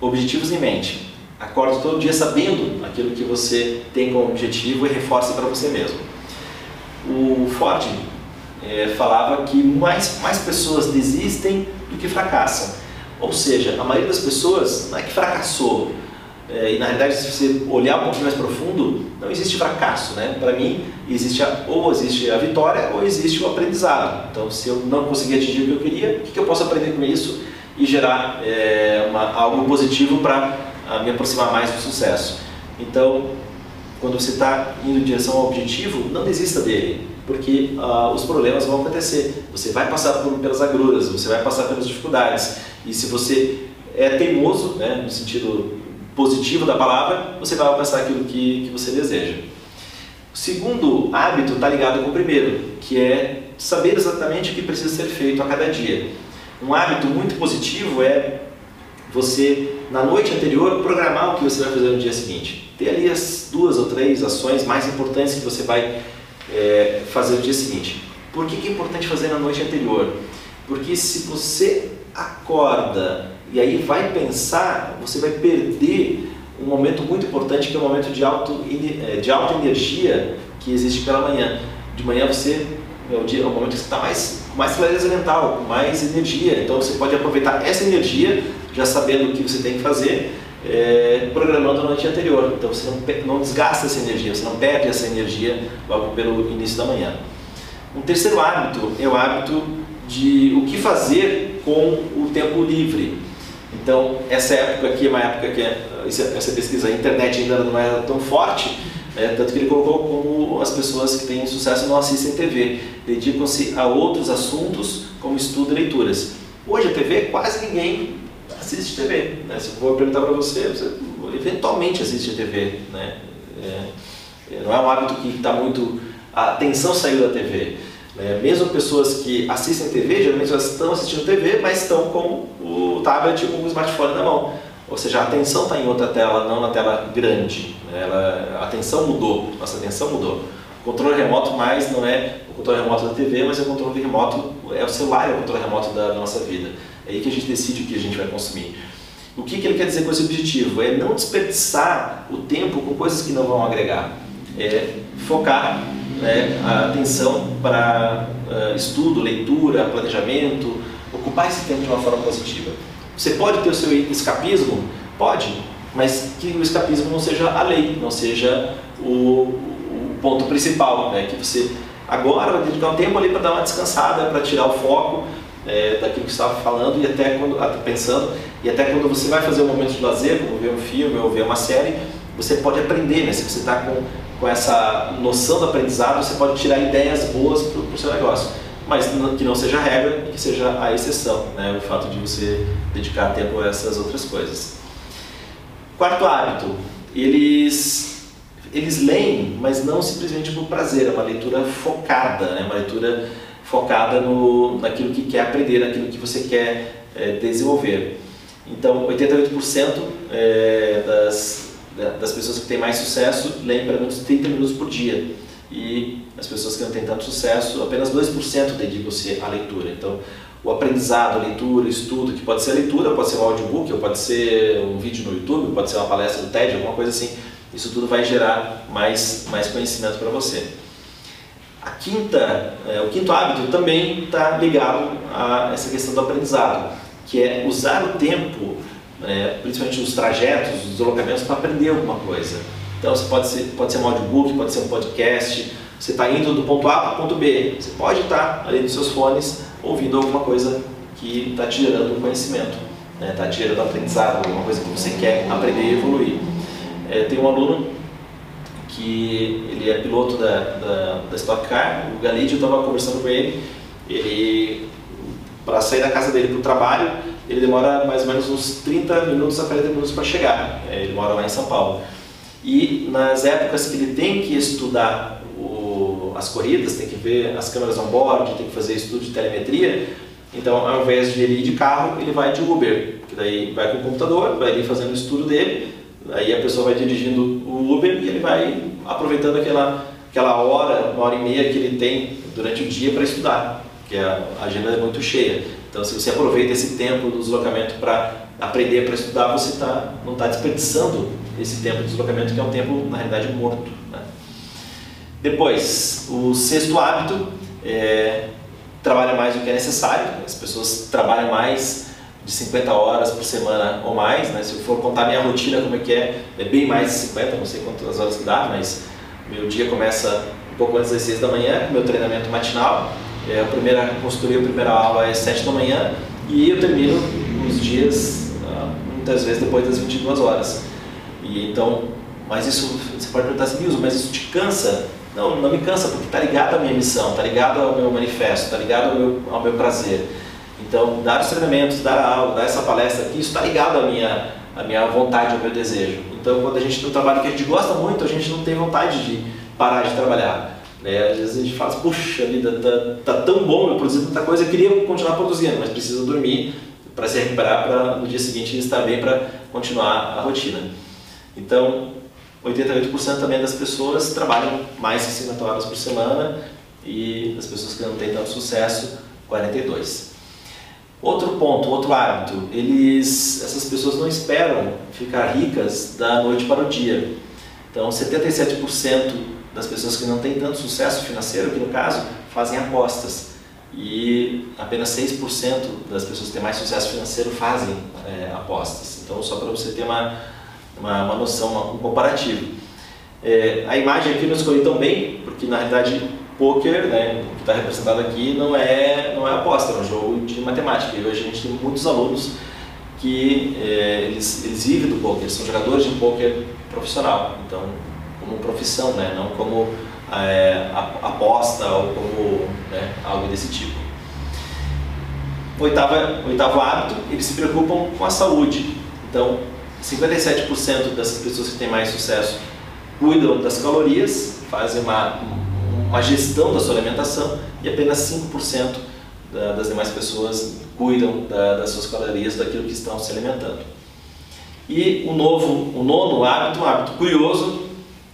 objetivos em mente. Acorde todo dia sabendo aquilo que você tem como objetivo e reforce para você mesmo. O Ford é, falava que mais, mais pessoas desistem do que fracassam. Ou seja, a maioria das pessoas não é que fracassou, é, e na realidade, se você olhar um pouquinho mais profundo, não existe fracasso, né? Para mim, existe a, ou existe a vitória ou existe o aprendizado. Então, se eu não conseguir atingir o que eu queria, o que, eu posso aprender com isso e gerar é, uma, algo positivo para me aproximar mais do sucesso? Então, quando você está indo em direção ao objetivo, não desista dele, porque uh, os problemas vão acontecer. Você vai passar por, pelas agruras, você vai passar pelas dificuldades. E se você é teimoso, né, no sentido positivo da palavra, você vai alcançar aquilo que, que você deseja. O segundo hábito está ligado com o primeiro, que é saber exatamente o que precisa ser feito a cada dia. Um hábito muito positivo é você, na noite anterior, programar o que você vai fazer no dia seguinte. Ter ali as duas ou três ações mais importantes que você vai é, fazer no dia seguinte. Por que, que é importante fazer na noite anterior? Porque se você acorda e aí vai pensar, você vai perder um momento muito importante que é o momento de, auto, é, de alta energia que existe pela manhã. De manhã você é o, dia, é o momento que você está mais, com mais clareza mental, com mais energia. Então você pode aproveitar essa energia, já sabendo o que você tem que fazer, é, programando na noite anterior. Então você não, não desgasta essa energia, você não perde essa energia logo pelo início da manhã. Um terceiro hábito é o hábito de o que fazer com o tempo livre. Então, essa época aqui é uma época que é, essa pesquisa, a internet ainda não era tão forte, né, tanto que ele colocou como as pessoas que têm sucesso não assistem TV, dedicam-se a outros assuntos como estudo e leituras. Hoje a TV, quase ninguém assiste TV. Né? Se eu for perguntar para você, você eventualmente assiste TV. Né? É, é, não é um hábito que está muito... A atenção saiu da TV. Né? Mesmo pessoas que assistem TV, geralmente elas estão assistindo TV, mas estão com o tablet ou com o smartphone na mão. Ou seja, a atenção está em outra tela, não na tela grande. Né? Ela, a atenção mudou, nossa atenção mudou. O controle remoto mais não é o controle remoto da TV, mas é o controle remoto, é o celular, é o controle remoto da nossa vida. É aí que a gente decide o que a gente vai consumir. O que, que ele quer dizer com esse objetivo? É não desperdiçar o tempo com coisas que não vão agregar. É focar né, a atenção para uh, estudo, leitura, planejamento, ocupar esse tempo de uma forma positiva. Você pode ter o seu escapismo? Pode, mas que o escapismo não seja a lei, não seja o, o ponto principal, né? que você agora vai dedicar um tempo ali para dar uma descansada, para tirar o foco é, daquilo que estava falando e até quando, pensando, e até quando você vai fazer um momento de lazer, como ver um filme ou ver uma série, você pode aprender, né? se você está com com essa noção do aprendizado, você pode tirar ideias boas para o seu negócio. Mas que não seja a regra e que seja a exceção, né? o fato de você dedicar tempo a essas outras coisas. Quarto hábito, eles, eles leem, mas não simplesmente por prazer, é uma leitura focada, né? uma leitura focada no, naquilo que quer aprender, naquilo que você quer é, desenvolver. Então, 88% é, das, das pessoas que têm mais sucesso leem pelo menos 30 minutos por dia. E as pessoas que não têm tanto sucesso, apenas 2% dedicam-se à leitura. Então, o aprendizado, a leitura, o estudo, que pode ser a leitura, pode ser um audiobook, pode ser um vídeo no YouTube, pode ser uma palestra do TED, alguma coisa assim. Isso tudo vai gerar mais, mais conhecimento para você. A quinta, é, o quinto hábito também está ligado a essa questão do aprendizado, que é usar o tempo é, principalmente os trajetos, os deslocamentos, para aprender alguma coisa. Então, você pode ser, pode ser um audiobook, pode ser um podcast, você está indo do ponto A para o ponto B, você pode estar tá ali nos seus fones ouvindo alguma coisa que está te gerando um conhecimento, está né? Tá te gerando aprendizado, alguma coisa que você quer aprender e evoluir. É, tem um aluno que ele é piloto da, da, da Stock Car, o Galídio estava conversando com ele, ele para sair da casa dele para o trabalho, ele demora mais ou menos uns 30 minutos a 40 minutos para chegar. É, ele mora lá em São Paulo. E nas épocas que ele tem que estudar o, as corridas, tem que ver as câmeras on-board, tem que fazer estudo de telemetria, então ao invés de ele ir de carro, ele vai de Uber, que daí vai com o computador, vai ali fazendo o estudo dele, aí a pessoa vai dirigindo o Uber e ele vai aproveitando aquela, aquela hora, uma hora e meia que ele tem durante o dia para estudar, porque a agenda é muito cheia. Então, se você aproveita esse tempo do deslocamento para aprender, para estudar, você tá, não está desperdiçando esse tempo de deslocamento, que é um tempo, na realidade, morto. Né? Depois, o sexto hábito é trabalha mais do que é necessário. As pessoas trabalham mais de 50 horas por semana ou mais, né? Se eu for contar minha rotina como é que é, é bem mais de 50, não sei quantas horas que dá, mas meu dia começa um pouco antes das 6 da manhã, meu treinamento matinal. É, a primeira consultoria, a primeira aula é 7 da manhã e eu termino os dias ah, muitas vezes depois das 22 horas. E então, mas isso você pode perguntar assim, mas isso te cansa? Não, não me cansa porque está ligado à minha missão, está ligado ao meu manifesto, está ligado ao meu, ao meu prazer. Então, dar os treinamentos, dar aula, dar essa palestra aqui, isso está ligado à minha, à minha vontade, ao meu desejo. Então, quando a gente tem um trabalho que a gente gosta muito, a gente não tem vontade de parar de trabalhar. Né? Às vezes a gente fala, puxa vida, tá, tá tão bom eu produzir tanta coisa, eu queria continuar produzindo, mas preciso dormir para se recuperar para no dia seguinte estar bem para continuar a rotina. Então, 88% também das pessoas trabalham mais que 50 horas por semana e as pessoas que não têm tanto sucesso, 42. Outro ponto, outro hábito, eles, essas pessoas não esperam ficar ricas da noite para o dia. Então, 77% das pessoas que não têm tanto sucesso financeiro, aqui no caso, fazem apostas. E apenas 6% das pessoas que têm mais sucesso financeiro fazem é, apostas. Então, só para você ter uma, uma, uma noção, um comparativo. É, a imagem aqui não escolhi tão bem, porque na realidade poker, né, que está representado aqui, não é, não é aposta, é um jogo de matemática. E hoje a gente tem muitos alunos que é, eles, eles vivem do poker, são jogadores de poker profissional, então como profissão, né, não como é, aposta ou como né, algo desse tipo. Oitava, oitavo hábito, eles se preocupam com a saúde. Então, 57% dessas pessoas que têm mais sucesso cuidam das calorias, fazem uma, uma gestão da sua alimentação e apenas 5% das demais pessoas cuidam das suas calorias, daquilo que estão se alimentando. E o novo, o nono hábito, um hábito curioso,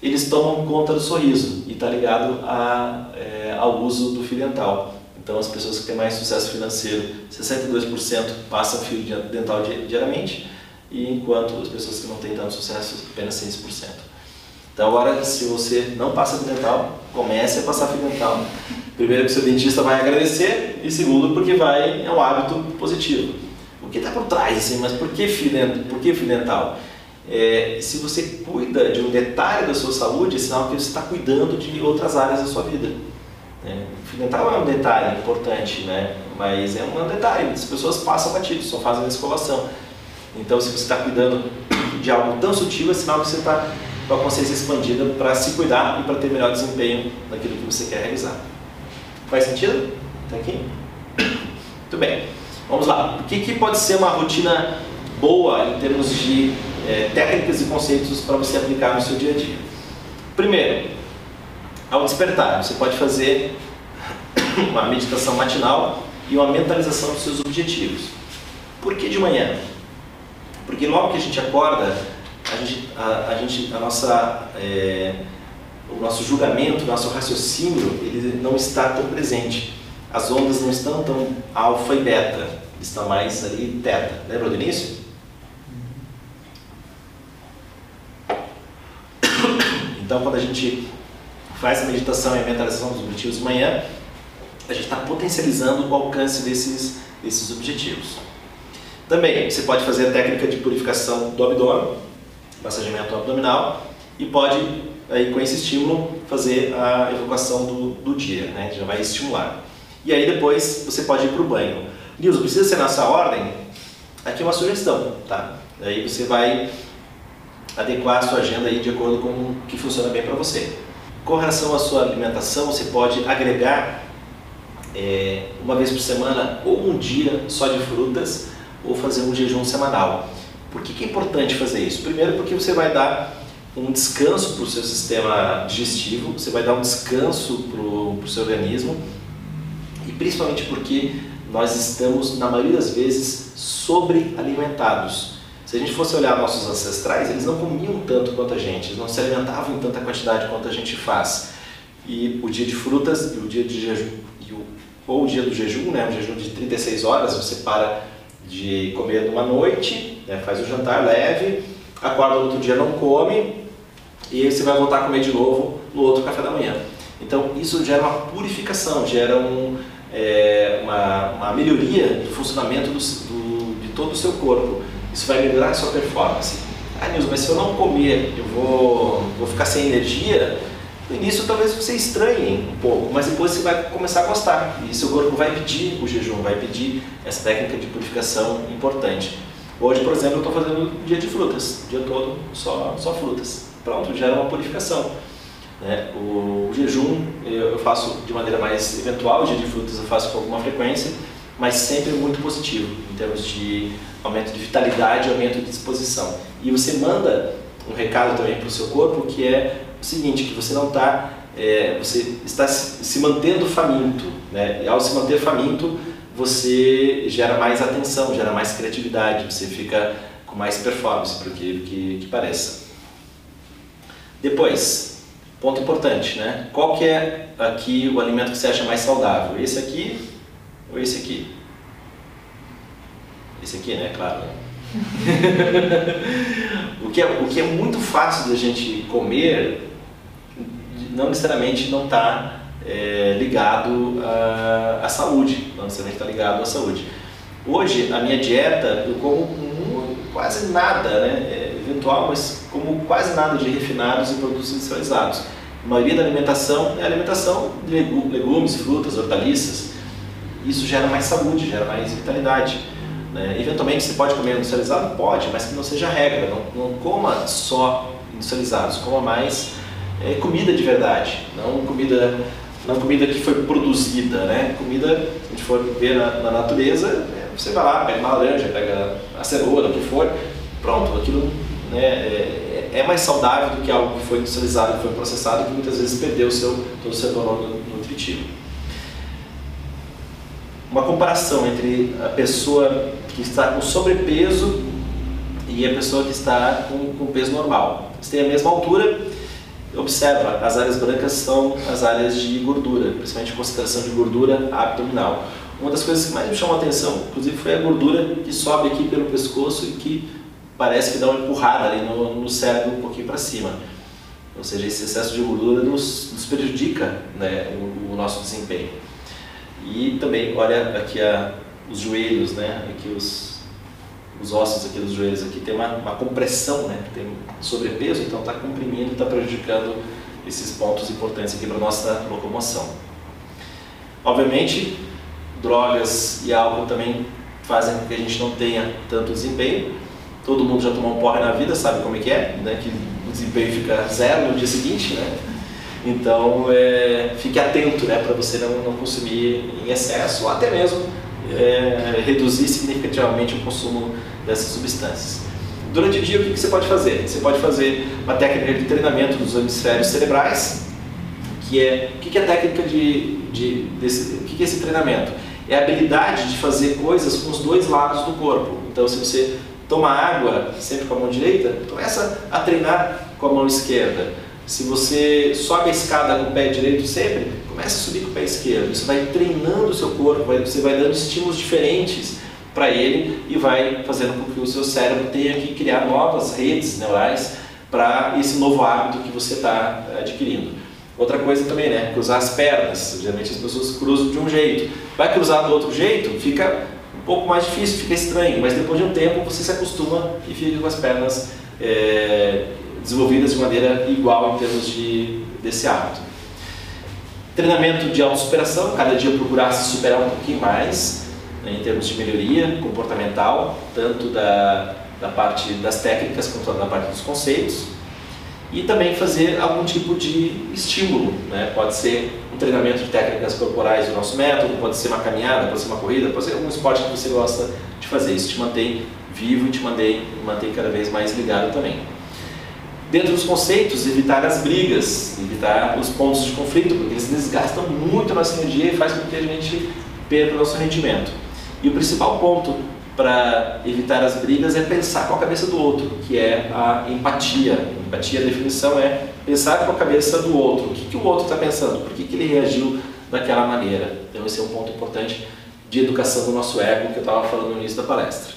eles tomam conta do sorriso e está ligado a, é, ao uso do fio dental. Então, as pessoas que têm mais sucesso financeiro, 62% passam fio dental diariamente, e enquanto as pessoas que não têm tanto sucesso, apenas 6%. Então agora, se você não passa fio dental, comece a passar fio dental. Primeiro que seu dentista vai agradecer e segundo porque vai é um hábito positivo. O que está por trás assim, mas por que fio dental? Por que fio dental? É, se você cuida de um detalhe da sua saúde, é sinal que você está cuidando de outras áreas da sua vida. É, o fio dental é um detalhe importante, né? mas é um detalhe, as pessoas passam batido, só fazem a escovação. Então, se você está cuidando de algo tão sutil, é sinal que você está com a consciência expandida para se cuidar e para ter melhor desempenho naquilo que você quer realizar. Faz sentido? Tá aqui? [COUGHS] Muito bem. Vamos lá. O que, que pode ser uma rotina boa em termos de é, técnicas e conceitos para você aplicar no seu dia a dia? Primeiro, ao despertar, você pode fazer [COUGHS] uma meditação matinal e uma mentalização dos seus objetivos. Por que de manhã? Porque logo que a gente acorda, a gente, a, a, gente, a nossa, é, o nosso julgamento, o nosso raciocínio, ele não está tão presente. As ondas não estão tão alfa e beta, estão mais ali teta. Lembra do início? Então, quando a gente faz a meditação e a mentalização dos objetivos de manhã, a gente está potencializando o alcance desses, desses objetivos. Também, você pode fazer a técnica de purificação do abdômen, massageamento abdominal e pode, aí, com esse estímulo, fazer a evocação do, do dia, né? já vai estimular. E aí depois você pode ir para o banho. Nilson, precisa ser nessa ordem? Aqui é uma sugestão, tá? Aí você vai adequar a sua agenda aí de acordo com o que funciona bem para você. Com relação à sua alimentação, você pode agregar é, uma vez por semana ou um dia só de frutas ou fazer um jejum semanal. Por que, que é importante fazer isso? Primeiro, porque você vai dar um descanso para o seu sistema digestivo, você vai dar um descanso para o seu organismo e principalmente porque nós estamos, na maioria das vezes, sobrealimentados. Se a gente fosse olhar nossos ancestrais, eles não comiam tanto quanto a gente, eles não se alimentavam em tanta quantidade quanto a gente faz. E o dia de frutas e o dia de jejum, ou o dia do jejum, né, um jejum de 36 horas, você para de comer numa noite, né, faz o jantar leve, acorda no outro dia não come e você vai voltar a comer de novo no outro café da manhã. Então isso gera uma purificação, gera um, é, uma, uma, melhoria do funcionamento do, do, todo o seu corpo. Isso vai melhorar a sua performance. Ah, Nilson, mas se eu não comer, eu vou, vou ficar sem energia? No início talvez você estranhe um pouco, mas depois você vai começar a gostar. E seu corpo vai pedir o jejum, vai pedir essa técnica de purificação importante. Hoje, por exemplo, eu estou fazendo dia de frutas, dia todo só, só frutas. Pronto, gera uma purificação. Né? O, o, jejum eu faço de maneira mais eventual, o dia de frutas eu faço com alguma frequência, mas sempre muito positivo em termos de aumento de vitalidade aumento de disposição. E você manda um recado também para o seu corpo que é seguinte, que você não está, é, você está se mantendo faminto, né? E ao se manter faminto, você gera mais atenção, gera mais criatividade, você fica com mais performance, por que, que, que pareça. Depois, ponto importante, né? Qual que é aqui o alimento que você acha mais saudável? Esse aqui ou esse aqui? Esse aqui, né? Claro. Né? [LAUGHS] [LAUGHS] o, que é, o que é muito fácil da gente comer, não necessariamente não está é, ligado à, à, saúde, não necessariamente está ligado à saúde. Hoje, a minha dieta, eu como quase nada, né? É eventual, mas como quase nada de refinados e produtos industrializados. A maioria da alimentação é alimentação de legumes, frutas, hortaliças. Isso gera mais saúde, gera mais vitalidade. Né? Eventualmente você pode comer industrializado? Pode, mas que não seja regra. Não, não coma só industrializados, coma mais é, comida de verdade, não comida, não comida que foi produzida. Né? Comida, se a gente for ver na, na natureza, é, você vai lá, pega uma laranja, pega a cenoura, o que for, pronto, aquilo né, é, é, mais saudável do que algo que foi industrializado, que foi processado, que muitas vezes perdeu o seu, todo o seu valor nutritivo uma comparação entre a pessoa que está com sobrepeso e a pessoa que está com, com peso normal. Eles têm a mesma altura, observa, as áreas brancas são as áreas de gordura, principalmente concentração de gordura abdominal. Uma das coisas que mais me chamou a atenção, inclusive, foi a gordura que sobe aqui pelo pescoço e que parece que dá uma empurrada ali no, no cérebro um pouquinho para cima. Ou seja, esse excesso de gordura nos, nos prejudica né, o, o nosso desempenho. E também, olha aqui a, os joelhos, né? Aqui os, os ossos aqui dos joelhos aqui tem uma, uma compressão, né? Tem sobrepeso, então está comprimindo, está prejudicando esses pontos importantes aqui para nossa locomoção. Obviamente, drogas e álcool também fazem com que a gente não tenha tanto desempenho. Todo mundo já tomou um porre na vida, sabe como é que é, né? Que o desempenho fica zero no dia seguinte, né? Então, é, fique atento né, para você não, não, consumir em excesso ou até mesmo é, reduzir significativamente o consumo dessas substâncias. Durante o dia, o que, você pode fazer? Você pode fazer uma técnica de treinamento dos hemisférios cerebrais, que é o que, é a técnica de, de desse, o que é esse treinamento? É a habilidade de fazer coisas com os dois lados do corpo. Então, se você toma água sempre com a mão direita, começa a treinar com a mão esquerda se você sobe a escada com o pé direito sempre, comece a subir com o pé esquerdo. Isso vai treinando o seu corpo, você vai dando estímulos diferentes para ele e vai fazendo com que o seu cérebro tenha que criar novas redes neurais para esse novo hábito que você está adquirindo. Outra coisa também, né? Cruzar as pernas. Geralmente as pessoas cruzam de um jeito. Vai cruzar do outro jeito, fica um pouco mais difícil, fica estranho, mas depois de um tempo você se acostuma e fica com as pernas é, desenvolvidas de maneira igual em termos de, desse hábito. Treinamento de autossuperação, cada dia procurar se superar um pouquinho mais, né, em termos de melhoria comportamental, tanto da, da parte das técnicas quanto da parte dos conceitos. E também fazer algum tipo de estímulo, né? pode ser um treinamento de técnicas corporais do nosso método, pode ser uma caminhada, pode ser uma corrida, pode ser algum esporte que você gosta de fazer. Isso te mantém vivo e te mantém, mantém cada vez mais ligado também. Dentro dos conceitos, evitar as brigas, evitar os pontos de conflito, porque eles desgastam muito a nossa energia e faz com que a gente perca o nosso rendimento. E o principal ponto para evitar as brigas é pensar com a cabeça do outro, que é a empatia. Empatia, a definição é pensar com a cabeça do outro. O que, que o outro está pensando? Por que, que ele reagiu daquela maneira? Então esse é um ponto importante de educação do nosso ego que eu estava falando no início da palestra.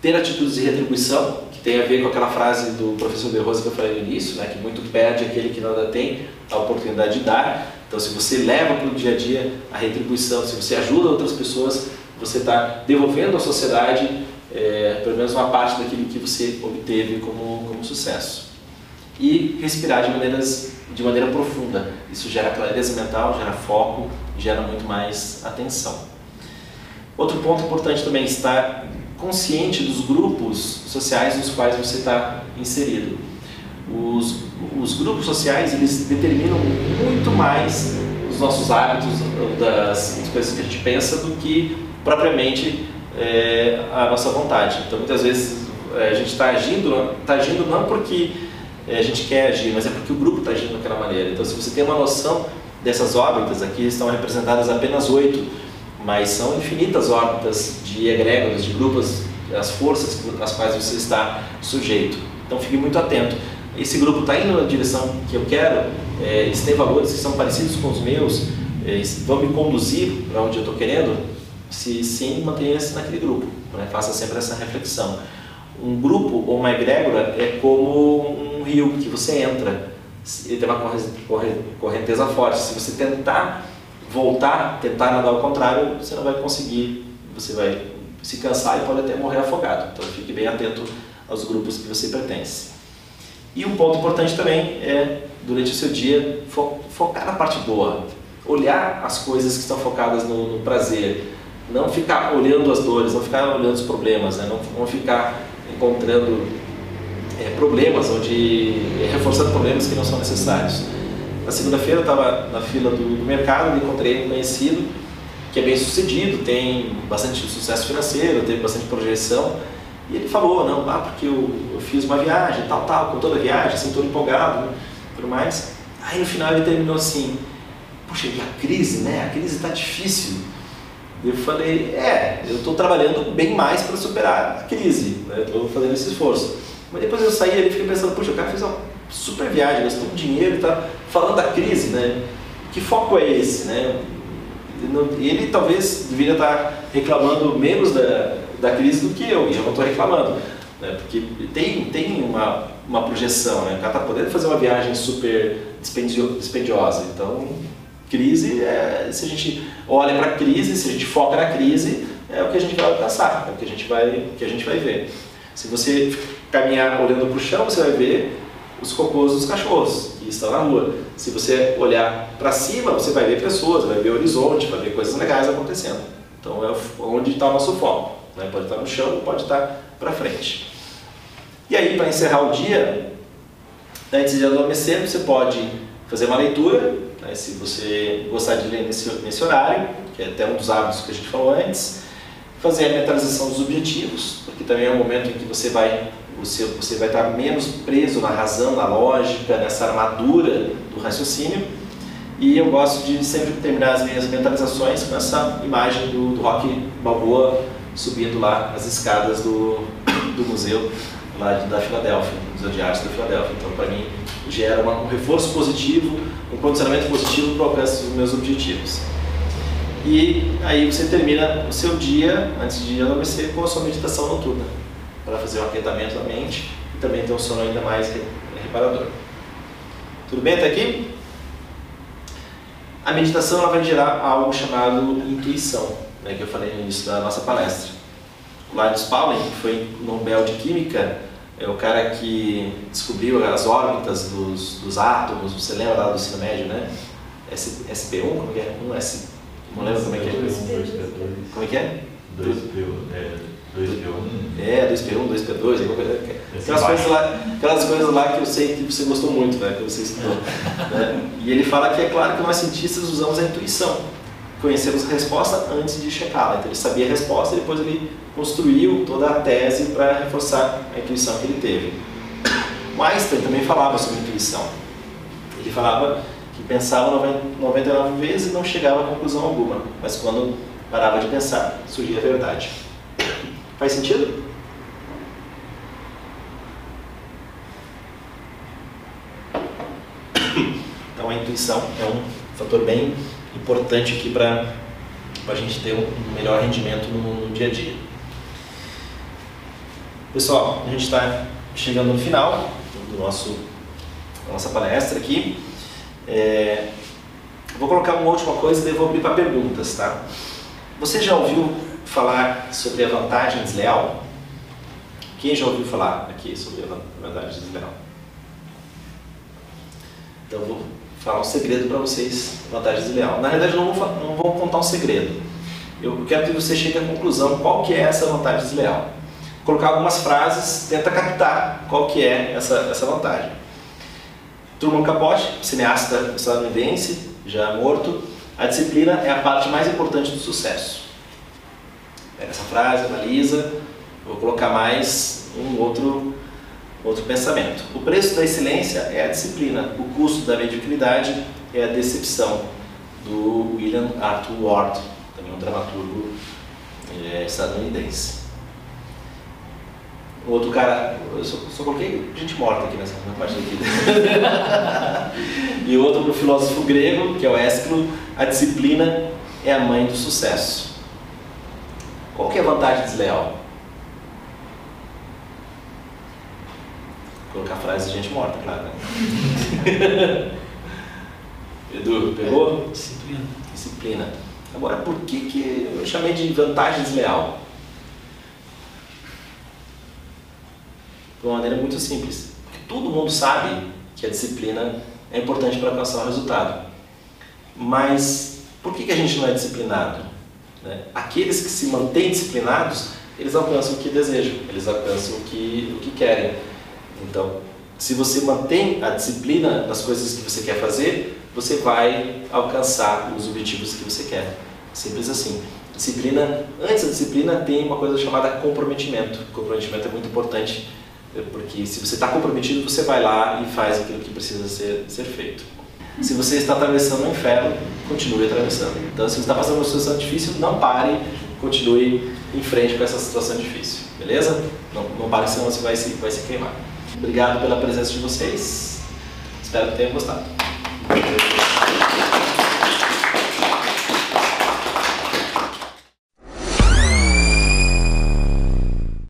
Ter atitudes de retribuição, tem a ver com aquela frase do professor De Rosa que eu falei no início, né, que muito perde aquele que nada tem a oportunidade de dar. Então, se você leva para o dia a dia a retribuição, se você ajuda outras pessoas, você está devolvendo à sociedade é, pelo menos uma parte daquilo que você obteve como, como sucesso. E respirar de, maneiras, de maneira profunda. Isso gera clareza mental, gera foco, gera muito mais atenção. Outro ponto importante também, estar consciente dos grupos sociais nos quais você está inserido. Os, os grupos sociais, eles determinam muito mais os nossos hábitos, das coisas que a gente pensa, do que propriamente é, a nossa vontade. Então, muitas vezes é, a gente está agindo, está agindo não porque é, a gente quer agir, mas é porque o grupo está agindo daquela maneira. Então, se você tem uma noção dessas órbitas, aqui estão representadas apenas oito, mas são infinitas órbitas de egrégoras, de grupos, as forças às quais você está sujeito. Então, fique muito atento. Esse grupo está indo na direção que eu quero, é, eles têm valores que são parecidos com os meus, eles vão me conduzir para onde eu estou querendo, se sim, mantenha-se naquele grupo. Né? Faça sempre essa reflexão. Um grupo ou uma egrégora é como um rio que você entra. Ele tem uma correnteza forte. Se você tentar voltar, tentar nadar ao contrário, você não vai conseguir. Você vai se cansar e pode até morrer afogado. Então fique bem atento aos grupos que você pertence. E um ponto importante também é, durante o seu dia, fo focar na parte boa. Olhar as coisas que estão focadas no, no prazer não ficar olhando as dores, não ficar olhando os problemas, né? não, não ficar encontrando é, problemas, onde é, reforçando problemas que não são necessários. Na segunda-feira eu estava na fila do, do mercado e encontrei um conhecido que é bem sucedido, tem bastante sucesso financeiro, teve bastante projeção, e ele falou, não, ah, porque eu, eu fiz uma viagem, tal, tal, com toda a viagem, assim, todo empolgado, né, tudo mais. Aí no final ele terminou assim, puxa, e a crise, né, a crise está difícil, eu falei, é, eu estou trabalhando bem mais para superar a crise, né? estou fazendo esse esforço. Mas depois eu saí e fiquei pensando, puxa, o cara fez uma super viagem, gastou um dinheiro e está falando da crise, né? Que foco é esse, né? Ele talvez deveria estar reclamando menos da, da crise do que eu, e eu não estou reclamando, né? Porque tem, tem uma, uma projeção, né? O cara está podendo fazer uma viagem super dispendiosa, então Crise, é, se a gente olha para a crise, se a gente foca na crise, é o que a gente vai alcançar, é o que a gente vai, que a gente vai ver. Se você caminhar olhando para o chão, você vai ver os cocôs dos cachorros estão na rua. Se você olhar para cima, você vai ver pessoas, vai ver horizonte, vai ver coisas legais acontecendo. Então é onde está o nosso foco. Né? Pode estar no chão, pode estar para frente. E aí, para encerrar o dia, antes de adormecer, você pode fazer uma leitura né? Se você gostar de ler nesse, nesse horário, que é até um dos hábitos que a gente falou antes, fazer a mentalização dos objetivos, porque também é um momento em que você vai você, você vai estar menos preso na razão, na lógica, nessa armadura do raciocínio. E eu gosto de sempre terminar as minhas mentalizações com essa imagem do, do Rock Balboa subindo lá as escadas do, do museu lá de, da Filadélfia, Museu de Arte da Filadélfia. Então, para mim, gera um reforço positivo, um condicionamento positivo para o alcance dos meus objetivos. E aí você termina o seu dia, antes de adormecer, com a sua meditação noturna, para fazer um aquietamento da mente e também ter um sono ainda mais reparador. Tudo bem até aqui? A meditação ela vai gerar algo chamado intuição, né, que eu falei no início da nossa palestra. O Linus Pauling, que foi Nobel de Química, é o cara que descobriu as órbitas dos, dos átomos, você lembra lá do ensino médio, né? S, SP1, como é que é? 1 S, não lembro como é que é. 2 P2. Como é que é? 2P1, é, 2P1. É, 2P1, 2P2, aquelas coisas, lá, aquelas coisas lá que eu sei que você gostou muito, né, que você estudou. né? E ele fala que é claro que nós cientistas usamos a intuição conhecemos a resposta antes de checá-la. Então ele sabia a resposta e depois ele construiu toda a tese para reforçar a intuição que ele teve. O Einstein também falava sobre intuição. Ele falava que pensava 99 vezes e não chegava a conclusão alguma, mas quando parava de pensar, surgia a verdade. Faz sentido? Então a intuição é um fator bem importante aqui para a gente ter um melhor rendimento no, no dia a dia. Pessoal, a gente está chegando no final do nosso, da nossa palestra aqui. É, vou colocar uma última coisa e devo abrir para perguntas, tá? Você já ouviu falar sobre a vantagem desleal? Quem já ouviu falar aqui sobre a vantagem desleal? Então vou falar um segredo para vocês, vantagem desleal. Na realidade não vou, não vou contar um segredo. Eu quero que você chegue à conclusão qual que é essa vantagem desleal. Vou colocar algumas frases, tenta captar qual que é essa, essa vantagem. Truman Capote, cineasta estadunidense, já morto, a disciplina é a parte mais importante do sucesso. Essa frase, analisa, vou colocar mais um outro, outro pensamento. O preço da excelência é a disciplina, o custo da mediocridade é a decepção, do William Arthur Ward, também um dramaturgo é, estadunidense. Outro cara, eu só, só, coloquei gente morta aqui nessa parte aqui. [LAUGHS] e outro, filósofo grego, que é o Ésquilo, a disciplina é a mãe do sucesso. Qual que é a vantagem desleal? Colocar a frase de gente morta, claro. Né? [LAUGHS] Edu, pegou? Disciplina. Disciplina. Agora, por que, que eu chamei de vantagem desleal? De uma maneira muito simples. Porque todo mundo sabe que a disciplina é importante para alcançar o resultado. Mas por que, que a gente não é disciplinado? Né? Aqueles que se mantêm disciplinados, eles alcançam o que desejam, eles alcançam o que, o que querem. Então, se você mantém a disciplina das coisas que você quer fazer, você vai alcançar os objetivos que você quer. Simples assim. Disciplina, antes da disciplina tem uma coisa chamada comprometimento. Comprometimento é muito importante, porque se você está comprometido, você vai lá e faz aquilo que precisa ser, ser feito. Se você está atravessando o inferno, continue atravessando. Então, se você está passando uma situação difícil, não pare, continue em frente com essa situação difícil. Beleza? Não, não pare, senão você vai se, vai se queimar. Obrigado pela presença de vocês. Espero que tenham gostado.